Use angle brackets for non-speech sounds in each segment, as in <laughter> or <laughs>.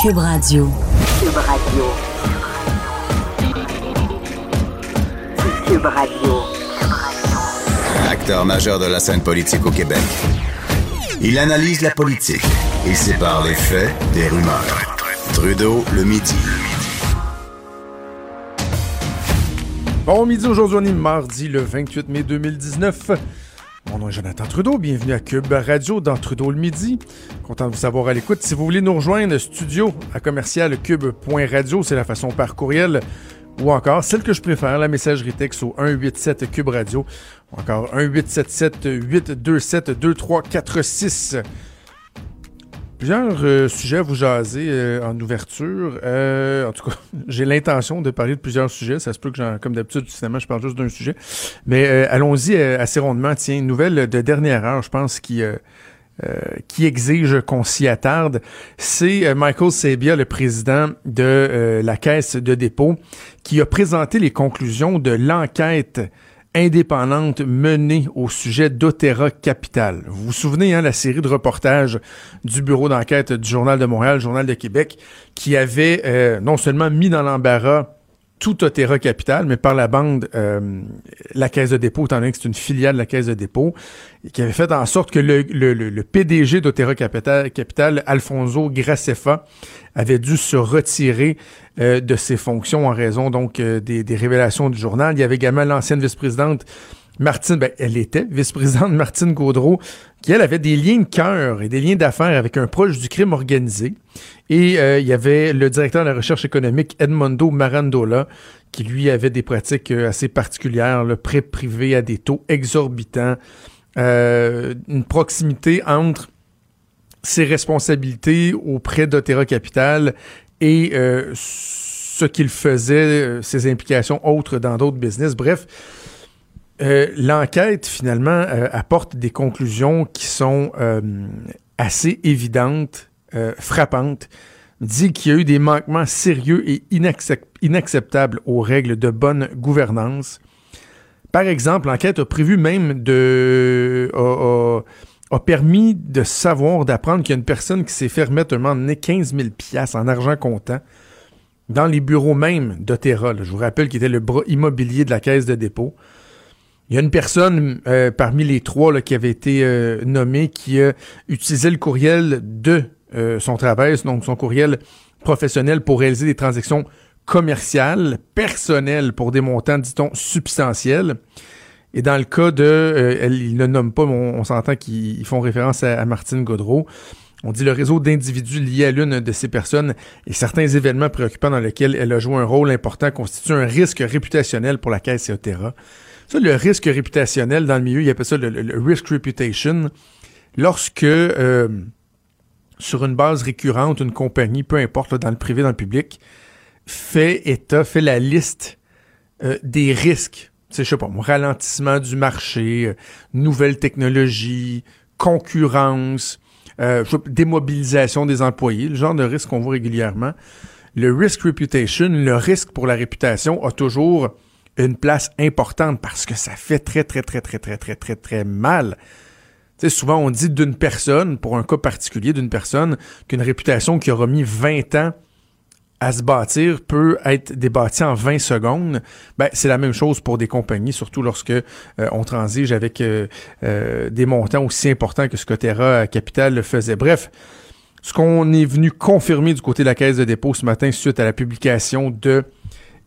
Cube Radio. Cube Radio. Cube Radio. Acteur majeur de la scène politique au Québec. Il analyse la politique et sépare les faits des rumeurs. Trudeau le midi. Bon midi aujourd'hui, on est mardi le 28 mai 2019. Mon nom est Jonathan Trudeau, bienvenue à Cube Radio dans Trudeau le midi. Content de vous savoir à l'écoute. Si vous voulez nous rejoindre, studio à commercial cube.radio, c'est la façon par courriel ou encore celle que je préfère, la messagerie texte au 187 Cube Radio encore 1877 827 2346. Plusieurs euh, sujets à vous jaser euh, en ouverture. Euh, en tout cas, <laughs> j'ai l'intention de parler de plusieurs sujets. Ça se peut que, comme d'habitude, finalement, je parle juste d'un sujet. Mais euh, allons-y euh, assez rondement. Tiens, une nouvelle de dernière heure, je pense, qui, euh, qui exige qu'on s'y attarde. C'est Michael Sabia, le président de la Caisse de dépôt, qui a présenté les conclusions de l'enquête indépendante menée au sujet d'Otera Capital. Vous vous souvenez, hein, la série de reportages du bureau d'enquête du Journal de Montréal, Journal de Québec, qui avait euh, non seulement mis dans l'embarras tout Otera Capital, mais par la bande, euh, la Caisse de dépôt, étant donné que c'est une filiale de la Caisse de dépôt, qui avait fait en sorte que le, le, le, PDG d'Otera Capital, Capital, Alfonso Gracefa, avait dû se retirer euh, de ses fonctions en raison donc euh, des révélations du journal. Il y avait également l'ancienne vice-présidente Martine, ben, elle était vice-présidente Martine Gaudreau, qui elle avait des liens de cœur et des liens d'affaires avec un proche du crime organisé. Et euh, il y avait le directeur de la recherche économique Edmondo Marandola, qui lui avait des pratiques euh, assez particulières, le prêt privé à des taux exorbitants, euh, une proximité entre ses responsabilités auprès d'Otera Capital et ce qu'il faisait, ses implications autres dans d'autres business. Bref, euh, l'enquête finalement euh, apporte des conclusions qui sont euh, assez évidentes, frappantes. Dit qu'il y a eu des manquements sérieux et inaccep- inacceptables aux règles de bonne gouvernance. Par exemple, l'enquête a prévu même de a, a- permis de savoir, d'apprendre qu'il y a une personne qui s'est fait remettre un moment donné 15 000 piastres en argent comptant dans les bureaux même d'Otera. Je vous rappelle qu'il était le bras immobilier de la caisse de dépôt. Il y a une personne euh, parmi les trois là, qui avait été euh, nommée qui a utilisé le courriel de euh, son travail, donc son courriel professionnel pour réaliser des transactions commerciales, personnelles pour des montants, dit-on, substantiels. Et dans le cas de, euh, elle, il ne nomme pas, mais on, s'entend qu'ils ils font référence à, Martine Gaudreau. On dit le réseau d'individus liés à l'une de ces personnes et certains événements préoccupants dans lesquels elle a joué un rôle important constituent un risque réputationnel pour la Caisse et. Ça, le risque réputationnel dans le milieu, il appelle ça le, le- le risk reputation. Lorsque, euh, sur une base récurrente, une compagnie, peu importe, là, dans le privé, dans le public, fait état, fait la liste euh, des risques. Je sais pas, ralentissement du marché, euh, nouvelles technologies, concurrence, euh, démobilisation des employés, le genre de risque qu'on voit régulièrement. Le risk reputation, le risque pour la réputation, a toujours une place importante parce que ça fait très, très, très, très, très, très, très, très mal. Souvent, on dit d'une personne, pour un cas particulier d'une personne, qu'une réputation qui aura mis 20 ans à se bâtir peut être débâtie en 20 secondes. Ben, c'est la même chose pour des compagnies, surtout lorsque euh, on transige avec euh, euh, des montants aussi importants que ce que Terra Capital le faisait. Bref, ce qu'on est venu confirmer du côté de la Caisse de dépôt ce matin suite à la publication de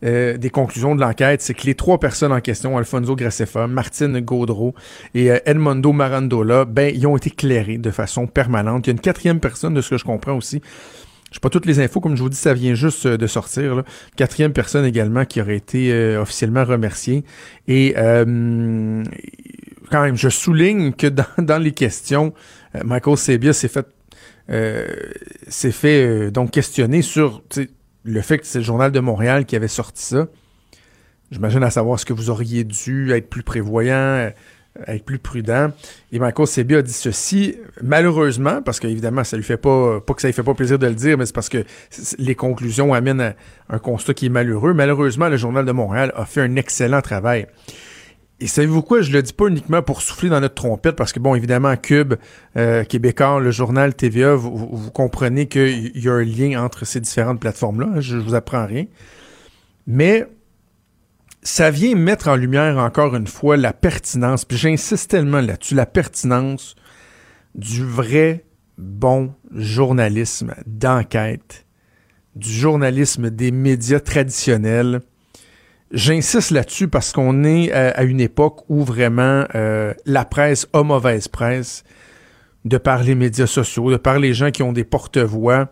euh, des conclusions de l'enquête, c'est que les trois personnes en question, Alfonso Gracefa, Martine Gaudreau et euh, Edmondo Marandola, ben, ils ont été clairés de façon permanente. Il y a une quatrième personne, de ce que je comprends aussi. Je pas toutes les infos, comme je vous dis, ça vient juste euh, de sortir. Là. Quatrième personne également qui aurait été euh, officiellement remerciée. Et euh, quand même, je souligne que dans, <laughs> dans les questions, euh, Michael Sebia s'est fait s'est fait donc questionner sur le fait que c'est le Journal de Montréal qui avait sorti ça. J'imagine à savoir ce que vous auriez dû être plus prévoyant, être plus prudent. Et Michael Sebi a dit ceci, malheureusement, parce qu'évidemment, ça lui fait pas, pas que ça lui fait pas plaisir de le dire, mais c'est parce que les conclusions amènent à un constat qui est malheureux. Malheureusement, le Journal de Montréal a fait un excellent travail. Et savez-vous quoi? Je le dis pas uniquement pour souffler dans notre trompette, parce que, bon, évidemment, Cube, euh, Québécois, le journal TVA, vous, comprenez qu'il y a un lien entre ces différentes plateformes-là. Hein, je, vous apprends rien. Mais ça vient mettre en lumière, encore une fois, la pertinence, puis j'insiste tellement là-dessus, la pertinence du vrai bon journalisme d'enquête, du journalisme des médias traditionnels, J'insiste là-dessus parce qu'on est euh, à, une époque où vraiment euh, la presse a mauvaise presse de par les médias sociaux, de par les gens qui ont des porte-voix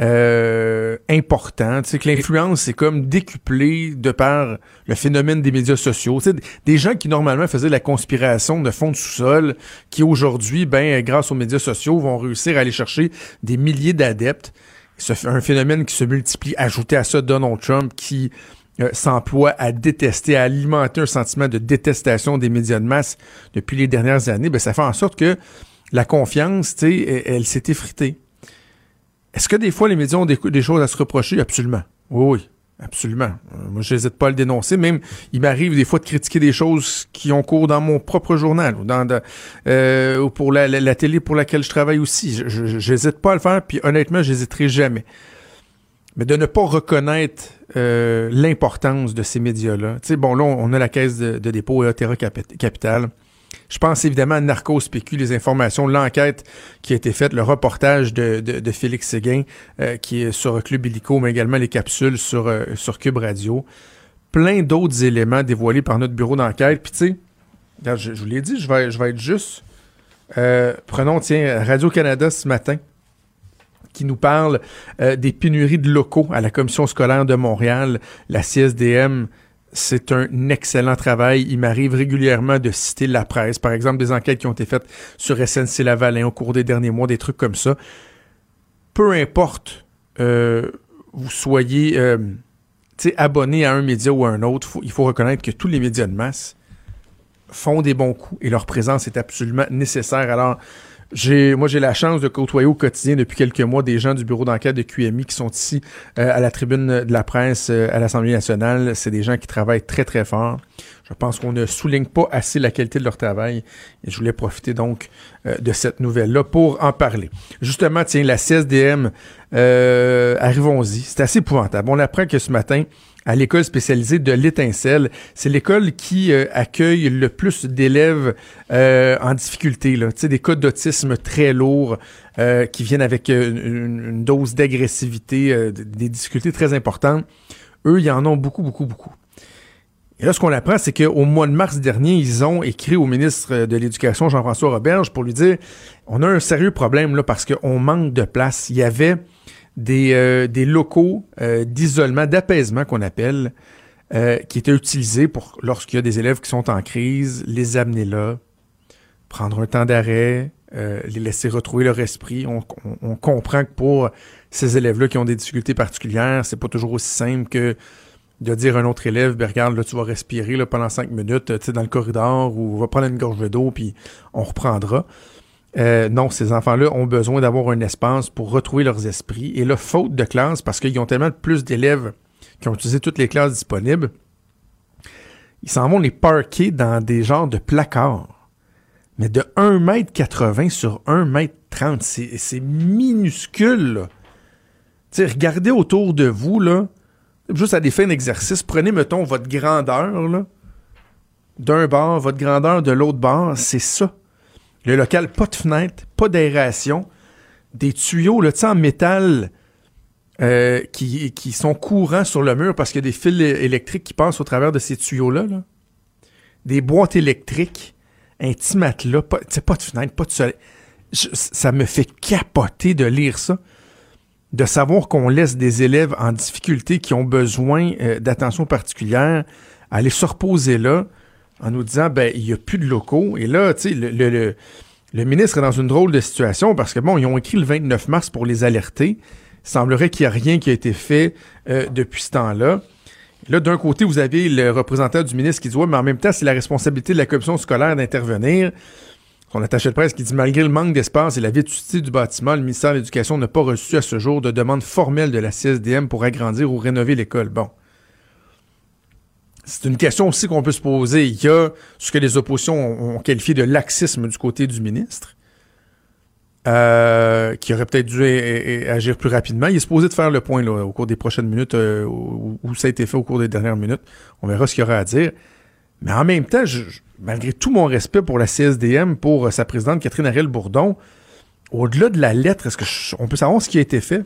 euh, importants. Tu sais, que l'influence est comme décuplée de par le phénomène des médias sociaux. Tu sais, des gens qui normalement faisaient la conspiration de fond de sous-sol, qui aujourd'hui, ben, grâce aux médias sociaux, vont réussir à aller chercher des milliers d'adeptes. C'est un phénomène qui se multiplie. Ajouté à ça Donald Trump qui euh, s'emploie à détester, à alimenter un sentiment de détestation des médias de masse depuis les dernières années, ben, ça fait en sorte que la confiance, sais, elle, s'est effritée. Est-ce que des fois les médias ont des, choses à se reprocher? Absolument. Oui, oui. Absolument. Euh, moi, je n'hésite pas à le dénoncer. Même, il m'arrive des fois de critiquer des choses qui ont cours dans mon propre journal ou euh, ou pour la, télé pour laquelle je travaille aussi. Je n'hésite pas à le faire, puis honnêtement, j'hésiterai jamais mais de ne pas reconnaître euh, l'importance de ces médias-là. Tu sais, bon, là, on a la caisse de, dépôt et Terra Capital. Je pense évidemment à Narcos PQ, les informations, l'enquête qui a été faite, le reportage de, de, Félix Séguin, euh, qui est sur Club Illico, mais également les capsules sur, euh, sur Cube Radio. Plein d'autres éléments dévoilés par notre bureau d'enquête. Puis tu sais, je, je, vous l'ai dit, je vais, je vais être juste. prenons, tiens, Radio-Canada ce matin qui nous parle euh, des pénuries de locaux à la Commission scolaire de Montréal, la CSDM. C'est un excellent travail. Il m'arrive régulièrement de citer la presse, par exemple des enquêtes qui ont été faites sur SNC Lavalin au cours des derniers mois, des trucs comme ça. Peu importe euh, vous soyez euh, abonné à un média ou à un autre, il faut reconnaître que tous les médias de masse font des bons coups et leur présence est absolument nécessaire. Alors, j'ai, moi, j'ai la chance de côtoyer au quotidien depuis quelques mois des gens du bureau d'enquête de QMI qui sont ici euh, à la tribune de la presse euh, à l'Assemblée nationale. C'est des gens qui travaillent très, très fort. Je pense qu'on ne souligne pas assez la qualité de leur travail. Et je voulais profiter donc euh, de cette nouvelle-là pour en parler. Justement, tiens, la CSDM, arrivons-y. C'est assez épouvantable. On apprend que ce matin, à l'école spécialisée de l'Étincelle. C'est l'école qui euh, accueille le plus d'élèves euh, en difficulté, là. des cas d'autisme très lourds euh, qui viennent avec une, dose d'agressivité, des difficultés très importantes. Eux, ils en ont beaucoup, beaucoup, beaucoup. Et là, ce qu'on apprend, c'est qu'au mois de mars dernier, ils ont écrit au ministre de l'Éducation, Jean-François Roberge, pour lui dire on a un sérieux problème là parce qu'on manque de place. Il y avait des, euh, des locaux euh, d'isolement, d'apaisement qu'on appelle, euh, qui étaient utilisés pour lorsqu'il y a des élèves qui sont en crise, les amener là, prendre un temps d'arrêt, les laisser retrouver leur esprit. On, comprend que pour ces élèves-là qui ont des difficultés particulières, c'est pas toujours aussi simple que de dire à un autre élève, ben regarde, là, tu vas respirer pendant cinq minutes, tu dans le corridor, ou va prendre une gorge d'eau, puis on reprendra. Euh, non, ces enfants-là ont besoin d'avoir un espace pour retrouver leurs esprits. Et là, faute de classe, parce qu'ils ont tellement plus d'élèves qui ont utilisé toutes les classes disponibles, ils s'en vont les parquer dans des genres de placards. Mais de 1m80 sur 1m30, c'est minuscule. Regardez autour de vous, là, juste à des fins d'exercice, prenez, mettons, votre grandeur, d'un bord, votre grandeur de l'autre bord, c'est ça. Le local, pas de fenêtre, pas d'aération, des tuyaux là, en métal euh, qui, qui, sont courants sur le mur parce qu'il y a des fils électriques qui passent au travers de ces tuyaux-là. Des boîtes électriques, un petit matelas, pas, pas de fenêtre, pas de soleil. ça me fait capoter de lire ça, de savoir qu'on laisse des élèves en difficulté qui ont besoin euh, d'attention particulière aller se reposer là en nous disant ben il n'y a plus de locaux. Et là, tu sais, le, le ministre est dans une drôle de situation parce que, bon, ils ont écrit le 29 mars pour les alerter. Il semblerait qu'il n'y a rien qui a été fait euh, depuis ce temps-là. Là, d'un côté, vous avez le représentant du ministre qui dit, ouais, mais en même temps, c'est la responsabilité de la commission scolaire d'intervenir. Son attaché de presse qui dit, malgré le manque d'espace et la vétusté du bâtiment, le ministère de l'Éducation n'a pas reçu à ce jour de demande formelle de la CSDM pour agrandir ou rénover l'école. Bon. C'est une question aussi qu'on peut se poser. Il y a ce que les oppositions ont, qualifié de laxisme du côté du ministre, euh, qui aurait peut-être dû agir plus rapidement. Il est supposé de faire le point là, au cours des prochaines minutes, euh, où, ça a été fait au cours des dernières minutes. On verra ce qu'il y aura à dire. Mais en même temps, malgré tout mon respect pour la CSDM, pour euh, sa présidente Catherine Ariel Bourdon, au-delà de la lettre, est-ce qu'on peut savoir ce qui a été fait?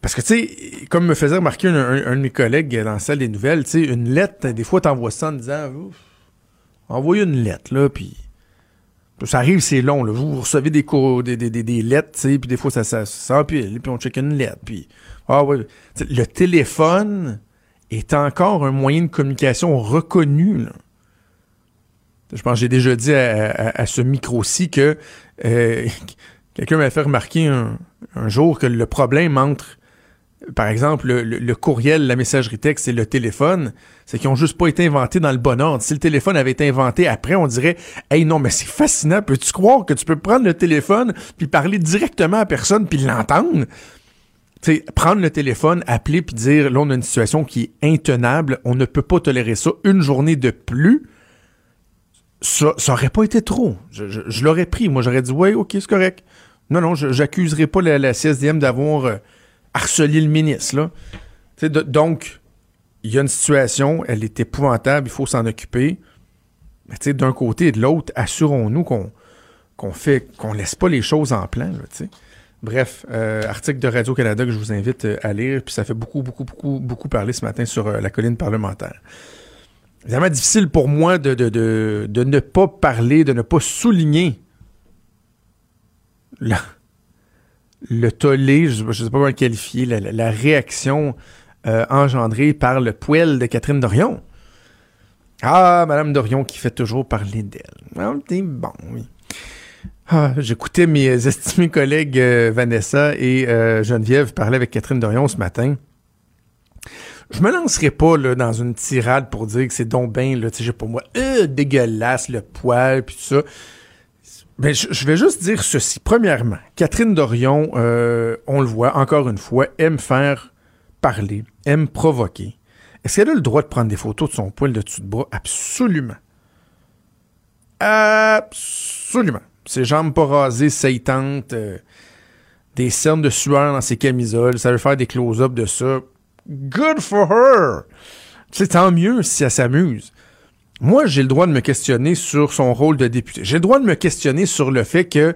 Parce que, tu sais, comme me faisait remarquer un, de mes collègues dans la salle des nouvelles, tu sais, une lettre, des fois, t'envoies ça en disant, envoyez une lettre, là, puis ça arrive, c'est long, là. Vous, recevez des, des, des, des, lettres, tu sais, puis des fois, ça, ça puis on check une lettre, puis... Ah ouais. le téléphone est encore un moyen de communication reconnu, là. Je pense que j'ai déjà dit à, ce micro-ci que euh, <laughs> quelqu'un m'a fait remarquer un, jour que le problème entre par exemple, le, courriel, la messagerie texte et le téléphone, c'est qu'ils ont juste pas été inventés dans le bon ordre. Si le téléphone avait été inventé après, on dirait, hey non, mais c'est fascinant. Peux-tu croire que tu peux prendre le téléphone puis parler directement à personne puis l'entendre? sais, prendre le téléphone, appeler puis dire, là, on a une situation qui est intenable, on ne peut pas tolérer ça une journée de plus. Ça, ça aurait pas été trop. Je, l'aurais pris. Moi, j'aurais dit, ouais, ok, c'est correct. Non, non, j'accuserai pas la, CSDM d'avoir euh, harceler le ministre. Là. Donc, il y a une situation, elle est épouvantable, il faut s'en occuper. Mais d'un côté et de l'autre, assurons-nous qu'on qu'on fait qu'on laisse pas les choses en plan. Là, Bref, euh, article de Radio-Canada que je vous invite euh, à lire, puis ça fait beaucoup, beaucoup, beaucoup, beaucoup parler ce matin sur euh, la colline parlementaire. Vraiment difficile pour moi de, de, de, de, ne pas parler, de ne pas souligner là le tollé, je ne sais pas comment le qualifier, la, réaction euh, engendrée par le poêle de Catherine Dorion. Ah, Madame Dorion qui fait toujours parler d'elle. Ah, bon, oui. Ah, j'écoutais mes <laughs> estimés collègues euh, Vanessa et euh, Geneviève parler avec Catherine Dorion ce matin. Je me lancerai pas dans une tirade pour dire que c'est donc bien, là, pour moi, dégueulasse, le poil, puis ça. Ben, je vais juste dire ceci. Premièrement, Catherine Dorion, euh, on le voit encore une fois, aime faire parler, aime provoquer. Est-ce qu'elle a le droit de prendre des photos de son poil de dessus de bras? Absolument. Absolument. Ses jambes pas rasées, saillantes, euh, des cernes de sueur dans ses camisoles, ça veut faire des close-ups de ça. Good for her! C'est tant mieux si elle s'amuse moi, j'ai le droit de me questionner sur son rôle de député. J'ai le droit de me questionner sur le fait que,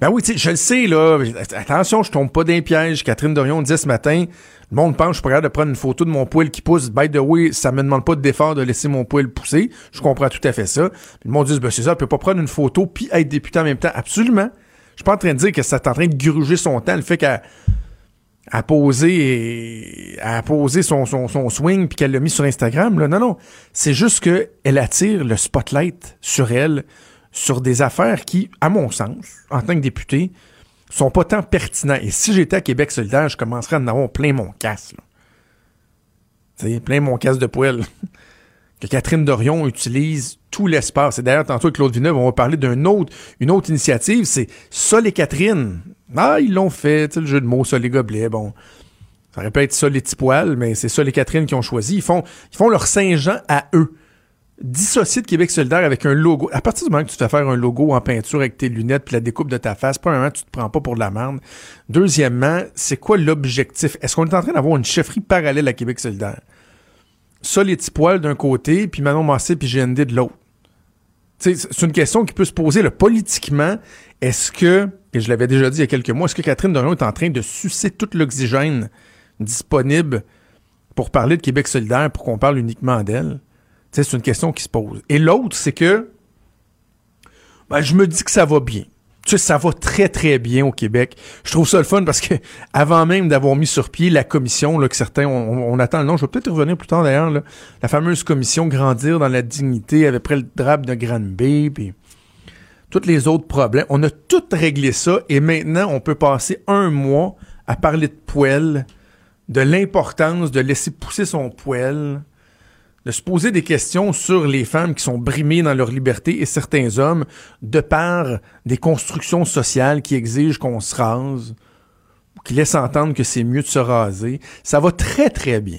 ben oui, je le sais, là, attention, je tombe pas d'un piège. Catherine Dorion dit ce matin, le monde pense que je suis de prendre une photo de mon poil qui pousse. By the way, ça me demande pas d'effort de laisser mon poil pousser. Je comprends tout à fait ça. le monde dit, ben c'est ça, elle peut pas prendre une photo puis être député en même temps. Absolument. Je suis pas en train de dire que ça est en train de gruger son temps, le fait qu'elle a posé a posé son, son, swing puis qu'elle l'a mis sur Instagram. Là. Non, non. C'est juste qu'elle attire le spotlight sur elle, sur des affaires qui, à mon sens, en tant que député, sont pas tant pertinents. Et si j'étais à Québec solidaire, je commencerais à en avoir plein mon casse. Tu sais, plein mon casse de poêle. <laughs> que Catherine Dorion utilise tout l'espace. Et d'ailleurs, tantôt avec Claude Villeneuve, on va parler d'une autre, une autre initiative, c'est Sol et Catherine. Ah, ils l'ont fait, le jeu de mots, ça les gobelets, bon. Ça aurait pu être ça les petits poils, mais c'est ça les Catherine qui ont choisi. Ils font, ils font leur Saint-Jean à eux. Dissocier de Québec solidaire avec un logo. À partir du moment que tu te fais faire un logo en peinture avec tes lunettes puis la découpe de ta face, premièrement, tu te prends pas pour de la merde. Deuxièmement, c'est quoi l'objectif? Est-ce qu'on est en train d'avoir une chefferie parallèle à Québec solidaire? Ça, les petits poils d'un côté, puis Manon Massé puis GND de l'autre. C'est une question qui peut se poser politiquement. Est-ce que et je l'avais déjà dit il y a quelques mois, est-ce que Catherine Dorion est en train de sucer tout l'oxygène disponible pour parler de Québec solidaire, pour qu'on parle uniquement d'elle? C'est une question qui se pose. Et l'autre, c'est que ben, je me dis que ça va bien. Tu sais, ça va très, très bien au Québec. Je trouve ça le fun parce que avant même d'avoir mis sur pied la commission, là, que certains, on, attend le nom, je vais peut-être revenir plus tard d'ailleurs, la fameuse commission Grandir dans la dignité, avec près le drap de Granby, puis tous les autres problèmes. On a tout réglé ça et maintenant, on peut passer un mois à parler de poêle, de l'importance de laisser pousser son poêle, de se poser des questions sur les femmes qui sont brimées dans leur liberté et certains hommes de par des constructions sociales qui exigent qu'on se rase, ou qui laissent entendre que c'est mieux de se raser. Ça va très, très bien.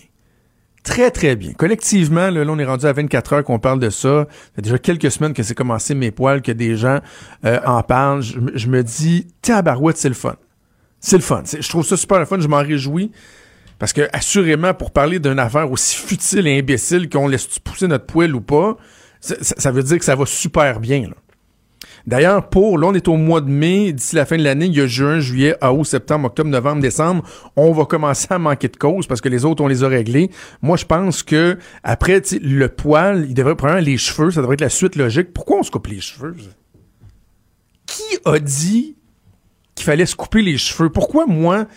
Très, très bien. Collectivement, là, on est rendu à 24 heures qu'on parle de ça. Ça fait déjà quelques semaines que c'est commencé mes poils, que des gens euh, en parlent. Je, me- je me dis, tabarouette, c'est le fun. C'est le fun. Je trouve ça super le fun. Je m'en réjouis. Parce que, assurément, pour parler d'une affaire aussi futile et imbécile qu'on laisse pousser notre poêle ou pas, ça, veut dire que ça va super bien. D'ailleurs, pour, là, on est au mois de mai, d'ici la fin de l'année, il y a juin, juillet, août, septembre, octobre, novembre, décembre, on va commencer à manquer de cause parce que les autres, on les a réglés. Moi, je pense que, après, le poil, il devrait prendre les cheveux, ça devrait être la suite logique. Pourquoi on se coupe les cheveux? Qui a dit qu'il fallait se couper les cheveux? Pourquoi moi,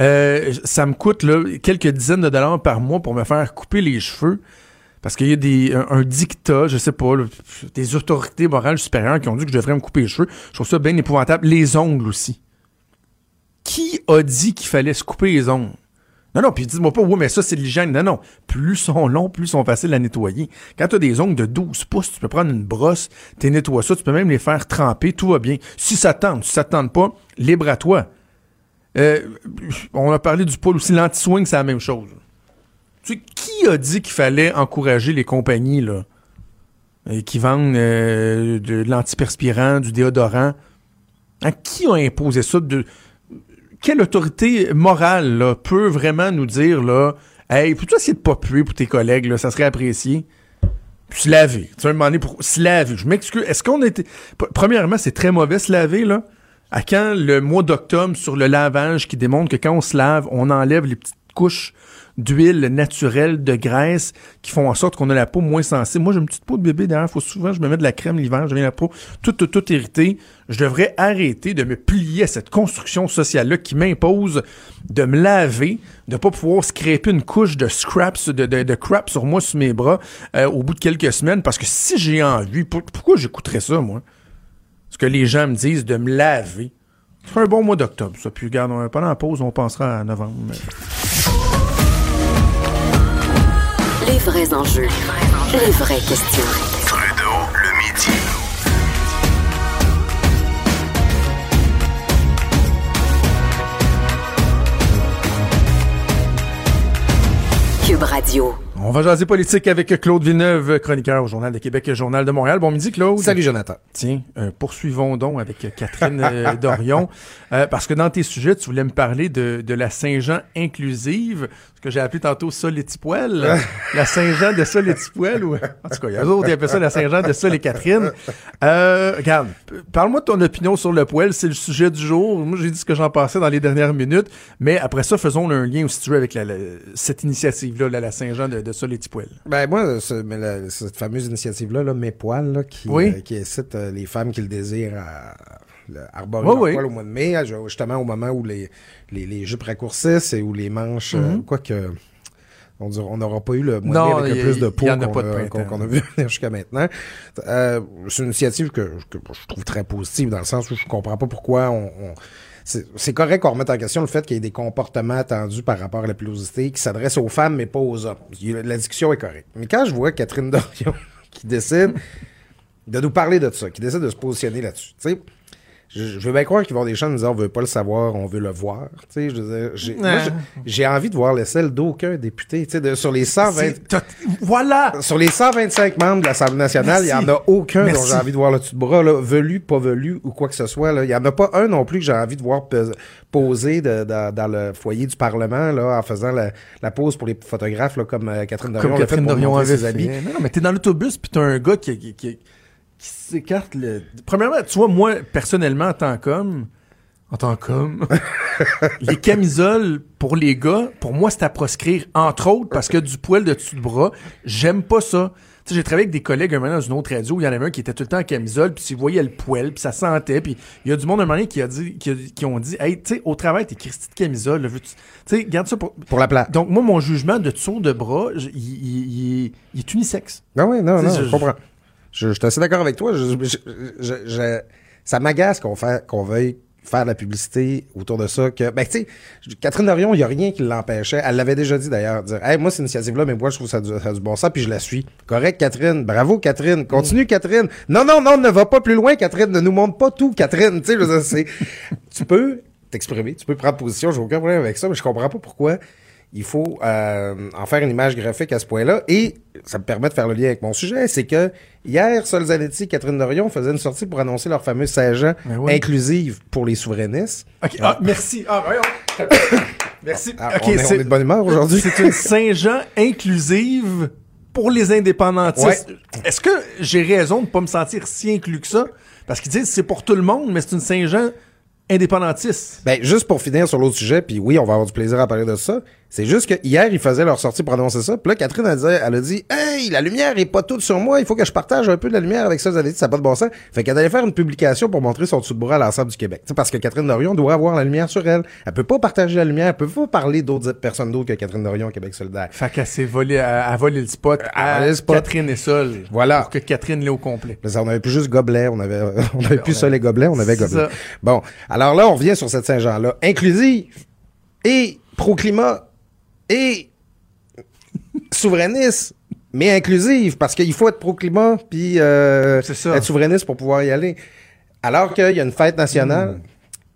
euh, ça me coûte quelques dizaines de dollars par mois pour me faire couper les cheveux? Parce qu'il y a des, un, dictat, je sais pas, des autorités morales supérieures qui ont dit que je devrais me couper les cheveux. Je trouve ça bien épouvantable. Les ongles aussi. Qui a dit qu'il fallait se couper les ongles? Non, non, puis dis-moi pas, oui, mais ça, c'est de l'hygiène. Non, non. Plus ils sont longs, plus ils sont faciles à nettoyer. Quand tu as des ongles de 12 pouces, tu peux prendre une brosse, tu nettoies ça, tu peux même les faire tremper, tout va bien. Si ça tente, si ça tente pas, libre à toi. Euh, on a parlé du poil aussi, l'anti-swing, c'est la même chose. Tu sais, qui a dit qu'il fallait encourager les compagnies là, euh, qui vendent euh, de l'antiperspirant, du déodorant? Hein, qui a imposé ça? De, quelle autorité morale peut vraiment nous dire là, Hey, peux-tu essayer de pas puer pour tes collègues, là, ça serait apprécié? Puis se laver. Tu vas me demander pour se laver. Je m'excuse. Est-ce qu'on était. Premièrement, c'est très mauvais se laver, là? À quand le mois d'octobre sur le lavage qui démontre que quand on se lave, on enlève les petites couches d'huile naturelle, de graisse, qui font en sorte qu'on a la peau moins sensible? Moi, j'ai une petite peau de bébé derrière. Faut souvent, je me mets de la crème l'hiver, j'ai la peau toute, toute, toute irritée. Je devrais arrêter de me plier à cette construction sociale-là qui m'impose de me laver, de pas pouvoir scraper une couche de scraps, de, de, de crap sur moi, sur mes bras, euh, au bout de quelques semaines. Parce que si j'ai envie, pour- pourquoi j'écouterais ça, moi? Ce que les gens me disent de me laver. C'est un bon mois d'octobre, ça. Puis, regarde, on- pendant la pause, on pensera à novembre. Les vrais enjeux. Les vraies questions. Trudeau, le midi. Cube Radio. On va jaser politique avec Claude Villeneuve, chroniqueur au Journal de Québec et Journal de Montréal. Bon midi, Claude. Salut Jonathan. Tiens, euh, poursuivons donc avec Catherine euh, <laughs> Dorion, Euh, parce que dans tes sujets, tu voulais me parler de, de la Saint-Jean inclusive, ce que j'ai appelé tantôt Sol et Tipoel. <laughs> la Saint-Jean de Sol et Tipoel, ou... en tout cas, il y a d'autres qui appellent ça la Saint-Jean de Sol et Catherine. Euh, regarde, parle-moi de ton opinion sur le poêle, c'est le sujet du jour. Moi, j'ai dit ce que j'en pensais dans les dernières minutes, mais après ça, faisons un lien aussi tu veux, avec la- la- cette initiative-là, la, la Saint-Jean de, de Sol et Tipoel. Ben moi, ce- mais la- cette fameuse initiative-là, là, Mes Poils, là, qui, Oui. euh, qui incite euh, les femmes qui le désirent à, le- arborer Oui, leur oui. poil au mois de mai, justement au moment où les, les, les jupes raccourcissent et où les manches, quoique on n'aura pas eu le mois. Non, de mai avec le plus de peau qu'on a, qu'on a vu <laughs> venir jusqu'à maintenant. Euh, c'est une initiative que, que je trouve très positive dans le sens où je comprends pas pourquoi on... on- c'est correct qu'on remette en question le fait qu'il y ait des comportements attendus par rapport à la pilosité qui s'adressent aux femmes, mais pas aux hommes. La discussion est correcte. Mais quand je vois Catherine Dorion <laughs> qui décide de nous parler de ça, qui décide de se positionner là-dessus, tu sais, je, je veux bien croire qu'ils vont avoir des gens nous dire on veut pas le savoir, on veut le voir. Tu sais, j'ai, envie de voir le sel d'aucun député. Tu sais, de- sur les 120, C'est- t'as- Voilà! sur les 125 membres de l'Assemblée nationale, il n'y en a aucun dont j'ai envie de voir le dessus de bras, là, velu, pas velu ou quoi que ce soit. Il n'y en a pas un non plus que j'ai envie de voir poser de- dans, dans le foyer du Parlement là, en faisant la, la pause pour les photographes là, comme euh, Catherine Dorion Comme Catherine Dorion avait ses habits. Non, non, mais t'es dans l'autobus, puis t'as un gars qui, qui, qui, qui s'écarte le... Premièrement, tu vois, moi, personnellement, en tant qu'homme, en tant qu'homme, <laughs> les camisoles, pour les gars, pour moi, c'est à proscrire, entre autres, parce que du poil de dessus de bras, j'aime pas ça. Tu sais, j'ai travaillé avec des collègues un moment dans une autre radio, il y en avait un qui était tout le temps en camisole, puis tu voyais le poil, puis ça sentait, puis il y a du monde un moment donné qui a dit, qui, a- qui ont dit, hey, tu sais, au travail, t'es Christy de camisole, là, veux-tu- tu sais, garde ça pour... Pour la plate. Donc, moi, mon jugement de dessous de bras, il, il- il- il est unisexe. Non, oui, non, non, je- je, comprends. Je, je suis assez d'accord avec toi. Je, je- je- je- ça m'agace qu'on veuille faire de la publicité autour de ça que ben tu sais Catherine Dorion il y a rien qui l'empêchait. Elle l'avait déjà dit d'ailleurs dire hey, moi cette initiative là mais moi je trouve ça du, ça du bon sens puis je la suis. Correct Catherine. Bravo Catherine. Continue Catherine. Non non non ne va pas plus loin Catherine. Ne nous montre pas tout Catherine. Tu sais tu peux t'exprimer tu peux prendre position j'ai aucun problème avec ça mais je comprends pas pourquoi il faut euh, en faire une image graphique à ce point-là. Et ça me permet de faire le lien avec mon sujet, c'est que hier, Sol Zanetti et Catherine Dorion faisaient une sortie pour annoncer leur fameux Saint-Jean Ben oui. inclusive pour les souverainistes. OK. Ah, merci. Ah, voyons. <coughs> merci. Ah, on, est, on est de bonne humeur aujourd'hui. C'est une Saint-Jean inclusive pour les indépendantistes. Est-ce que j'ai raison de pas me sentir si inclus que ça? Parce qu'ils disent c'est pour tout le monde, mais c'est une Saint-Jean indépendantiste. Ben, juste pour finir sur l'autre sujet, puis oui, on va avoir du plaisir à parler de ça. C'est juste que hier, ils faisaient leur sortie pour annoncer ça. Puis là, Catherine, elle, disait- elle a dit Hey, la lumière est pas toute sur moi, il faut que je partage un peu de la lumière avec ça. Vous avez dit, ça n'a pas de bon sens. Fait qu'elle allait faire une publication pour montrer son dessous de bras à l'ensemble du Québec. Tu sais, parce que Catherine Dorion doit avoir la lumière sur elle. Elle peut pas partager la lumière, elle peut pas parler d'autres personnes d'autres que Catherine Dorion, Québec solidaire. Fait qu'elle s'est volée, elle a volé le spot Elle a à volé le spot. Catherine et Sol. Voilà. Pour que Catherine l'ait au complet. Mais ça, on avait plus juste gobelet, on avait, <laughs> on avait plus ça les gobelets, on avait gobelet. Bon, alors là, on revient sur cette Saint-Jean-là, inclusive et pro-climat et souverainiste, mais inclusive, parce qu'il faut être pro-climat puis euh, être souverainiste pour pouvoir y aller. Alors qu'il y a une fête nationale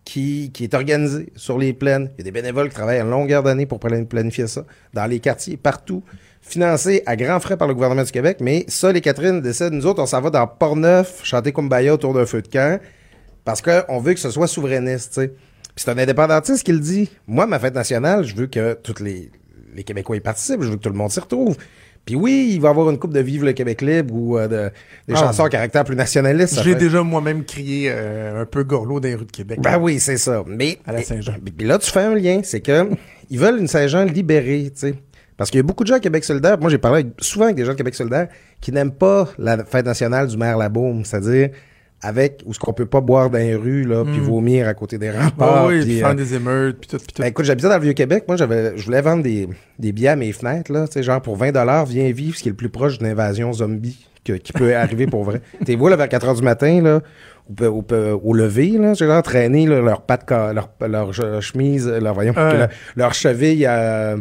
qui, qui est organisée sur les plaines. Il y a des bénévoles qui travaillent à longueur d'année pour plan- planifier ça, dans les quartiers, partout, financé à grands frais par le gouvernement du Québec. Mais ça, les Catherine décident, nous autres, on s'en va dans Port-Neuf, chanter Kumbaya autour d'un feu de camp, parce qu'on veut que ce soit souverainiste. Puis c'est un indépendantiste qui le dit. Moi, ma fête nationale, je veux que tous les, les Québécois y participent, je veux que tout le monde s'y retrouve. Puis oui, il va y avoir une coupe de Vive le Québec libre ou euh, de- des Ah. chansons à caractère plus nationaliste. J'ai déjà moi-même crié euh, un peu gorlot dans les rues de Québec. ben oui, c'est ça. Mais À la Saint-Jean. Puis là, tu fais un lien, c'est que <laughs> ils veulent une Saint-Jean libérée, tu sais. Parce qu'il y a beaucoup de gens à Québec solidaire. Moi, j'ai parlé avec- souvent avec des gens de Québec solidaire qui n'aiment pas la fête nationale du maire Labaume, c'est-à-dire avec où ce qu'on peut pas boire dans les rues là, puis vomir à côté des Ah remparts. oui, puis, puis euh, faire des émeutes, puis tout, puis tout. ben, écoute, j'habitais dans le Vieux-Québec. Moi, j'avais, je voulais vendre des, des billets à mes fenêtres, là. Tu sais, genre, pour 20 viens vivre ce qui est le plus proche d'une invasion zombie que- qui peut arriver pour vrai. <laughs> T'es vois, là, vers 4 heures du matin, là, au, au, au lever, là, j'ai genre traîné, là, leurs pattes, ca- leur, leur che- chemise, leur, voyons, leur, leur cheville, euh,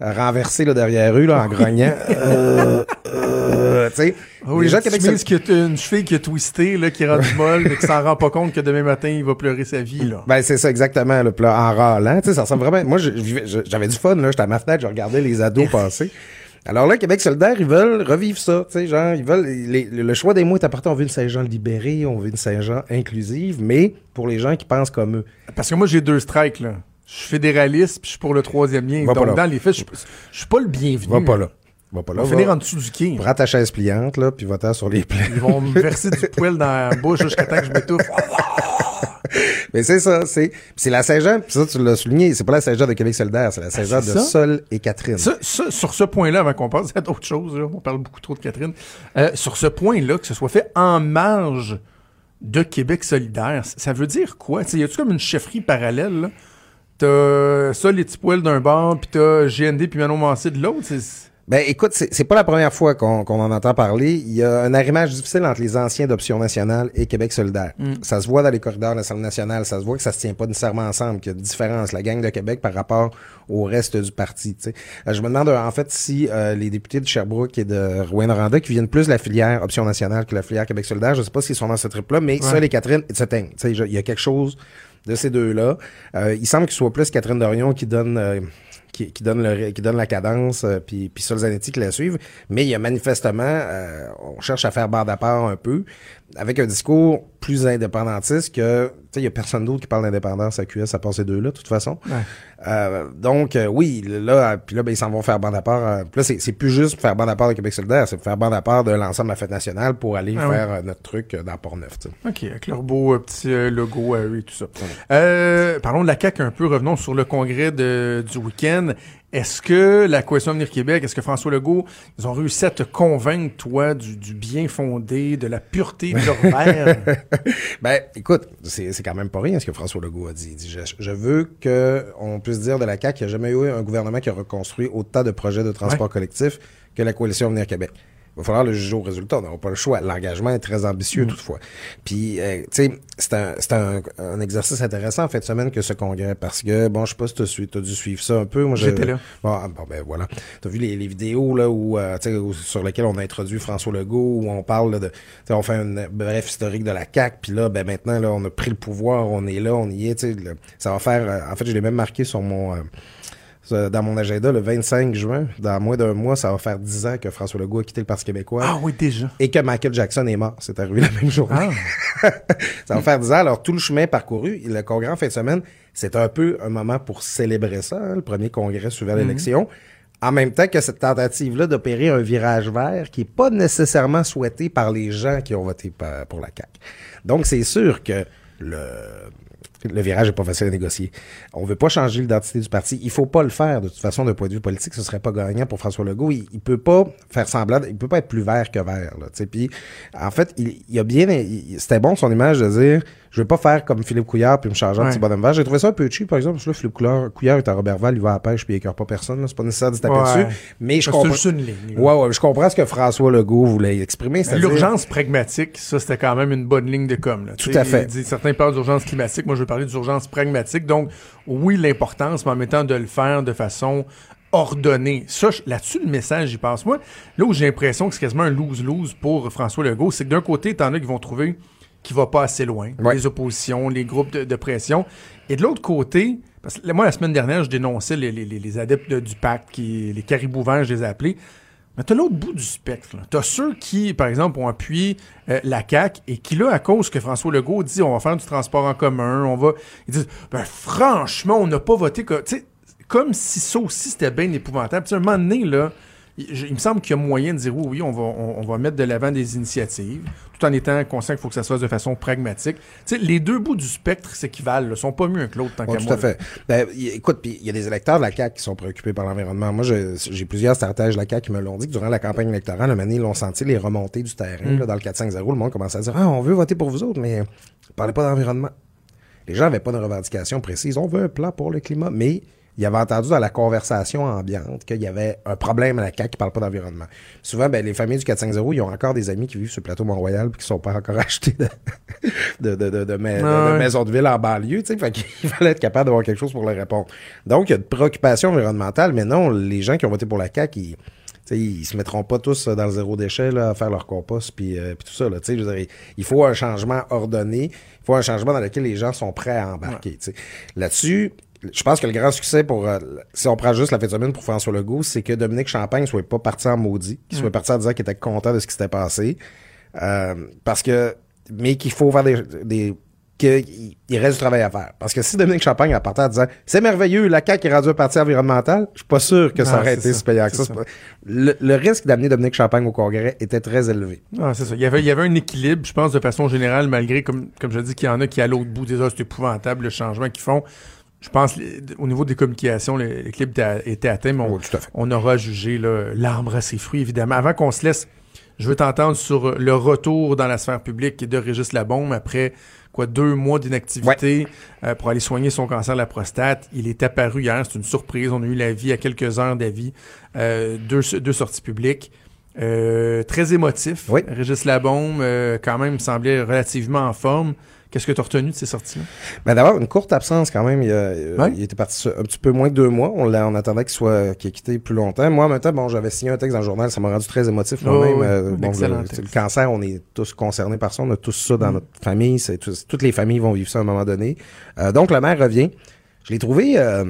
renversée, là, derrière eux, là, en grognant. <laughs> euh, euh, tu. Ah oui, les gens Québec chemise qui a- une cheville qui a twisté, là, qui est rendue molle, mais qui s'en rend pas compte que demain matin, il va pleurer sa vie, là. Ben, c'est ça, exactement, là. En râlant, ça ressemble vraiment. Moi, j'avais du fun, là. J'étais à ma fenêtre, je regardais les ados <laughs> passer. Alors là, Québec solidaire, ils veulent revivre ça, tu sais, genre, ils veulent. les- le choix des mots est important. On veut une Saint-Jean libérée, on veut une Saint-Jean inclusive, mais pour les gens qui pensent comme eux. Parce que moi, j'ai deux strikes, là. Je suis fédéraliste, puis je suis pour le troisième lien. Va Donc, dans les faits, je suis- je suis pas le bienvenu. Va pas là. Va pas là. On va finir en dessous du quai. Prends ta chaise pliante, là, puis va-t'en sur les plaies. Ils vont me verser du poil dans la bouche jusqu'à temps que je m'étouffe. <laughs> Mais c'est ça, c'est. C'est la Saint-Jean, puis ça, tu l'as souligné, c'est pas la Saint-Jean de Québec solidaire, c'est la Saint-Jean Ah, c'est de ça? Sol et Catherine. Ça, ça, sur ce point-là, avant qu'on passe à d'autres choses, là, on parle beaucoup trop de Catherine. Euh, sur ce point-là, que ce soit fait en marge de Québec solidaire, ça veut dire quoi? T'sais, y a-tu comme une chefferie parallèle? là? T'as ça, les petits poils d'un bord, puis t'as GND puis Manon Massé de l'autre. c'est- Ben écoute, c'est pas la première fois qu'on en entend parler. Il y a un arrimage difficile entre les anciens d'Option nationale et Québec solidaire. Ça se voit dans les corridors de l'Assemblée nationale, ça se voit que ça se tient pas nécessairement ensemble, qu'il y a une différence, la gang de Québec par rapport au reste du parti. tu sais. Euh, je me demande euh, en fait si euh, les députés de Sherbrooke et de Rouen-Noranda qui viennent plus de la filière Option nationale que la filière Québec solidaire, je sais pas s'ils sont dans ce trip-là, mais ça, les Catherine. Tu sais, je- Il y a quelque chose de ces deux-là. Euh, il semble ce soit plus Catherine Dorion qui donne... euh, qui, donne la cadence, euh, puis, puis Sol Zanetti qui la suivent. Mais il y a manifestement, euh, on cherche à faire barre à un peu, avec un discours plus indépendantiste que, tu sais, il y a personne d'autre qui parle d'indépendance à QS à part ces deux-là, de toute façon. Euh, donc, euh, oui, là, puis là, ben, ils s'en vont faire bande à part. euh, puis là, c'est, plus juste faire bande à part de Québec solidaire, c'est faire bande à part de l'ensemble de la fête nationale pour aller Ah faire notre truc dans Port-Neuf, tu sais. OK, avec leur beau petit logo à eux et tout ça. Parlons de la CAQ un peu, revenons sur le congrès de, du week-end. Est-ce que la Coalition Avenir Québec, est-ce que François Legault, ils ont réussi à te convaincre, toi, du, du bien fondé, de la pureté de leur <laughs> verre? Ben, écoute, c'est quand même pas rien ce que François Legault a dit. Il dit je, je veux que on puisse dire de la CAQ qu'il n'y a jamais eu un gouvernement qui a reconstruit autant de projets de transport collectif que la Coalition Avenir Québec. Il va falloir le juger au résultat. On n'aura pas le choix. L'engagement est très ambitieux, toutefois. Puis, euh, tu sais, c'est un, c'est un, un exercice intéressant en fin de semaine que ce congrès parce que, bon, je sais pas si tu as, dû suivre ça un peu. Moi, J'étais là. Bon, ah, bon, ben voilà. Tu as vu les, les vidéos là où, euh, tu sais, où- sur lesquelles on a introduit François Legault, où on parle là, de, tu sais, on fait un bref historique de la CAQ, puis là, ben maintenant là, on a pris le pouvoir, on est là, on y est. Tu sais, le- ça va faire. euh, en fait, je l'ai même marqué sur mon euh, dans mon agenda le 25 juin. Dans moins d'un mois, ça va faire 10 ans que François Legault a quitté le Parti québécois. Ah oui, déjà. Et que Michael Jackson est mort. C'est arrivé la même journée. Ah. <laughs> ça va faire 10 ans. Alors, tout le chemin parcouru, le congrès en fin de semaine, c'est un peu un moment pour célébrer ça, hein, le premier congrès suivant l'élection. En même temps que cette tentative-là d'opérer un virage vert qui n'est pas nécessairement souhaité par les gens qui ont voté pour la CAQ. Donc, c'est sûr que le, le virage n'est pas facile à négocier. On veut pas changer l'identité du parti. Il faut pas le faire. De toute façon, d'un point de vue politique, ce serait pas gagnant pour François Legault. Il, il peut pas faire semblant, il peut pas être plus vert que vert. Là, en fait, il, il a bien, c'était bon son image de dire, je veux pas faire comme Philippe Couillard puis me changer Ouais. petit bonhomme vert. J'ai trouvé ça un peu cheap, par exemple, parce que là, Philippe Couillard, Couillard est à Robertval, il va à la pêche puis il écœure pas personne. C'est pas nécessaire de se taper Ouais. dessus. Mais je C'est comprends. juste une ligne. Ouais, ouais, je comprends ce que François Legault voulait exprimer. L'urgence pragmatique, ça, c'était quand même une bonne ligne de com. Là. Tout à fait. dit- certains parlent d'urgence climatique. Moi, je veux parler d'urgence pragmatique. Donc, oui, l'importance, mais en mettant de le faire de façon ordonnée. Ça, là-dessus, le message, j'y pense. Moi, là où j'ai l'impression que c'est quasiment un lose-lose pour François Legault, c'est que d'un côté, t'en as qui vont trouver qu'il va pas assez loin. Ouais. Les oppositions, les groupes de, de pression. Et de l'autre côté, parce que moi, la semaine dernière, je dénonçais les, les- les- adeptes de- du pacte, qui, les caribous verts, je les ai appelés. Mais t'as l'autre bout du spectre. là. T'as ceux qui, par exemple, ont appuyé euh, la CAQ et qui, là, à cause que François Legault dit on va faire du transport en commun, on va. Ils disent ben franchement, on n'a pas voté. comme si ça aussi c'était bien épouvantable. Puis à un moment donné, là, il, me semble qu'il y a moyen de dire oui, oui, on va, on, on va mettre de l'avant des initiatives, tout en étant conscient qu'il faut que ça se fasse de façon pragmatique. Tu sais, les deux bouts du spectre s'équivalent, là, sont pas mieux que l'autre tant Ouais, qu'à tout moi. à fait. Ben, écoute, puis il y a des électeurs de la CAQ qui sont préoccupés par l'environnement. Moi, j'ai plusieurs stratèges de la CAQ qui me l'ont dit que durant la campagne électorale, donné, ils l'ont senti, les remontées du terrain, Mm. là, dans le 4-5-0, le monde commençait à dire Ah, on veut voter pour vous autres, mais parlez pas d'environnement. Les gens n'avaient pas de revendication précise. On veut un plan pour le climat, mais il avait entendu dans la conversation ambiante qu'il y avait un problème à la CAQ qui parle pas d'environnement. Souvent, ben, les familles du 450, ils ont encore des amis qui vivent sur le plateau Mont-Royal et qui sont pas encore <laughs> achetés de, de, de, de, de, ouais. ville en banlieue. Fait qu'il fallait <laughs> être capable d'avoir quelque chose pour leur répondre. Donc, il y a de préoccupations environnementales, mais non, les gens qui ont voté pour la CAQ, ils, ils se mettront pas tous dans le zéro déchet là, à faire leur compost puis, euh, tout ça. Là, tu sais, je veux dire, il faut un changement ordonné, il faut un changement dans lequel les gens sont prêts à embarquer. Là-dessus, je pense que le grand succès pour, euh, si on prend juste la fête semaine pour François Legault, c'est que Dominique Champagne soit pas parti en maudit, qu'il soit parti en disant qu'il était content de ce qui s'était passé. Euh, parce que, mais qu'il faut faire des, des qu'il il reste du travail à faire. Parce que si Dominique Champagne a parti en disant c'est merveilleux, la CAQ est rendue un parti environnemental, je suis pas sûr que ça Ah, aurait été si payant que ça. Le, le risque d'amener Dominique Champagne au Congrès était très élevé. Ah, c'est ça. Il y, avait, il y avait un équilibre, je pense, de façon générale, malgré, comme, comme je dis, qu'il y en a qui, à l'autre bout des os, c'est épouvantable le changement qu'ils font. Je pense, au niveau des communications, le- l'équilibre était, atteint, mais on, Oui, aura jugé là, l'arbre à ses fruits, évidemment. Avant qu'on se laisse, je veux t'entendre sur le retour dans la sphère publique de Régis Labombe après quoi deux mois d'inactivité euh, pour aller soigner son cancer de la prostate. Il est apparu hier, c'est une surprise. On a eu l'avis à quelques heures d'avis, euh, deux, deux sorties publiques. Euh, très émotif. Oui. Régis Labombe, quand même, semblait relativement en forme. Qu'est-ce que tu as retenu de ces sorties-là? Ben d'abord, une courte absence quand même. Il, a- euh, Ouais. il était parti un petit peu moins de deux mois. On, attendait qu'il soit qu'il ait quitté plus longtemps. Moi, en même temps, bon, j'avais signé un texte dans le journal. Ça m'a rendu très émotif moi-même. Oh, oui. Euh, bon, le, cancer, on est tous concernés par ça. On a tous ça dans Mm. notre famille. Toutes les familles vont vivre ça à un moment donné. Euh, donc, le maire revient. Je l'ai trouvé euh,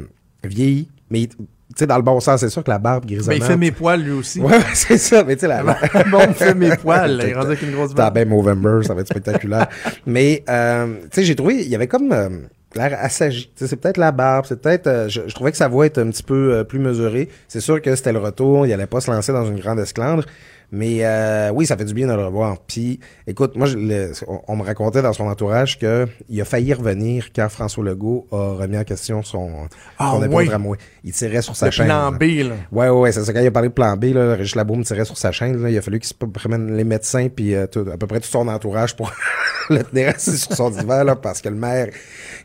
vieilli, mais tu sais, dans le bon sens, c'est sûr que la barbe Ben, grisonnante... il fait mes poils, lui aussi. <laughs> Ouais, c'est ça. Mais tu sais, la, la- bon, il fait mes poils. là. Il <laughs> rendu avec une grosse barbe. ben Movember, ça va être spectaculaire. <laughs> Mais, euh, tu sais, j'ai trouvé, il y avait comme euh, l'air assagi. Tu sais, c'est peut-être la barbe, c'est peut-être... euh, je, je trouvais que sa voix était un petit peu euh, plus mesurée. C'est sûr que c'était le retour, il allait pas se lancer dans une grande esclandre. Mais euh, oui, ça fait du bien de le revoir. Puis, écoute, moi, je le- on, on me racontait dans son entourage que il a failli revenir quand François Legault a remis en question son, Ah, son épaule oui. tramway. Il tirait sur sa Le chaîne. plan B, là. Ouais, ouais, ouais, c'est ça. Quand il a parlé de plan B, là, Régis Labaume tirait sur sa chaîne. Là, il a fallu qu'il se promène les médecins puis euh, tout- à peu près tout son entourage pour <laughs> le tenir assis sur son divan là, parce que le maire,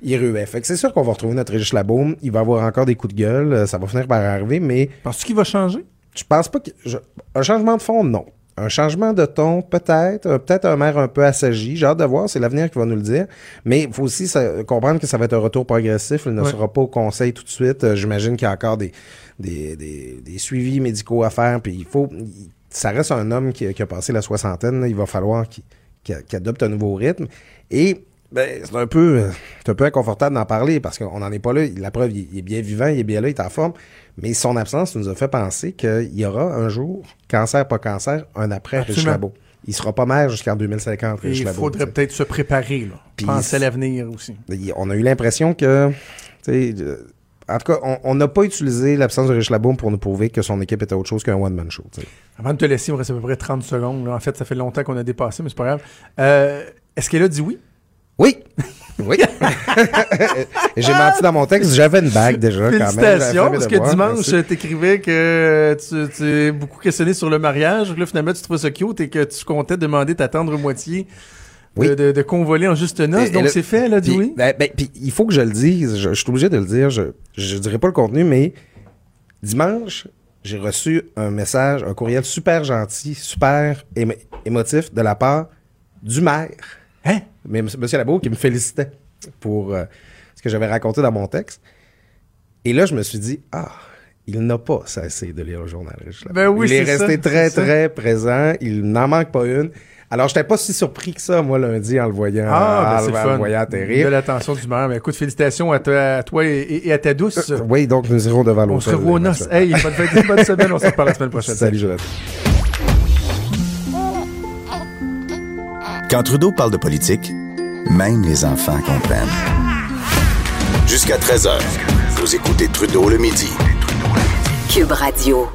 il ruait. Fait que c'est sûr qu'on va retrouver notre Régis Labaume. Il va avoir encore des coups de gueule. euh, Ça va finir par arriver, mais Penses-tu qu'il va changer? Je pense pas que... je- un changement de fond, non. un changement de ton, peut-être, euh, peut-être un maire un peu assagi. J'ai hâte de voir, c'est l'avenir qui va nous le dire. Mais il faut aussi ça- comprendre que ça va être un retour progressif. Il ne Ouais. sera pas au conseil tout de suite. Euh, J'imagine qu'il y a encore des, des, des, des suivis médicaux à faire. Puis il faut. il- ça reste un homme qui, qui a passé la soixantaine. là. Il va falloir qu'il adopte un nouveau rythme. Et ben, c'est un peu euh, c'est un peu inconfortable d'en parler parce qu'on n'en est pas là. La preuve, il, est bien vivant, il est bien là, il est en forme. Mais son absence nous a fait penser qu'il y aura un jour, cancer, pas cancer, un après Rich. Labo. Il sera pas maire jusqu'en 2050, Et Rich il faudrait peut-être se préparer, là. Penser à l'avenir aussi. On a eu l'impression que, tu sais, en tout cas, on- n'a pas utilisé l'absence de Rich pour nous prouver que son équipe était autre chose qu'un one-man show. Avant de te laisser, il me reste à peu près 30 secondes. là. En fait, ça fait longtemps qu'on a dépassé, mais c'est pas grave. Euh, Est-ce qu'elle a dit oui? Oui! <laughs> Oui! <laughs> J'ai menti dans mon texte, j'avais une bague déjà quand même. Félicitations, parce que dimanche, t'écrivais que tu tu es beaucoup questionné sur le mariage. Là, finalement, tu trouvais ça cute et que tu comptais demander ta tendre moitié de, Oui. de, de convoler en juste. Et- et Donc, c'est fait, là, oui? ben, ben, puis il faut que je le dise, je, je suis obligé de le dire, je, je dirai pas le contenu, mais dimanche, j'ai reçu un message, un courriel super gentil, super émo- émotif de la part du maire, Hein? Mais M. Monsieur Labo, qui me félicitait pour euh, ce que j'avais raconté dans mon texte. Et là, je me suis dit, ah, il n'a pas cessé de lire le journal. Ben oui, il est, resté ça, très, très présent. Il n'en manque pas une. Alors, j'étais pas si surpris que ça, moi, lundi, en le voyant, Ah, ben, en, le voyant atterrir. De l'attention du maire. Mais écoute, félicitations à toi, à toi et, à ta douce. Euh, Oui, donc nous irons devant l'hôtel. on se revoit aux noces. Hey, bonne fête, bonne semaine. On se reparle la semaine prochaine. Salut, Jonathan. Quand Trudeau parle de politique, même les enfants comprennent. Jusqu'à 13h, vous écoutez Trudeau le midi. Cube Radio.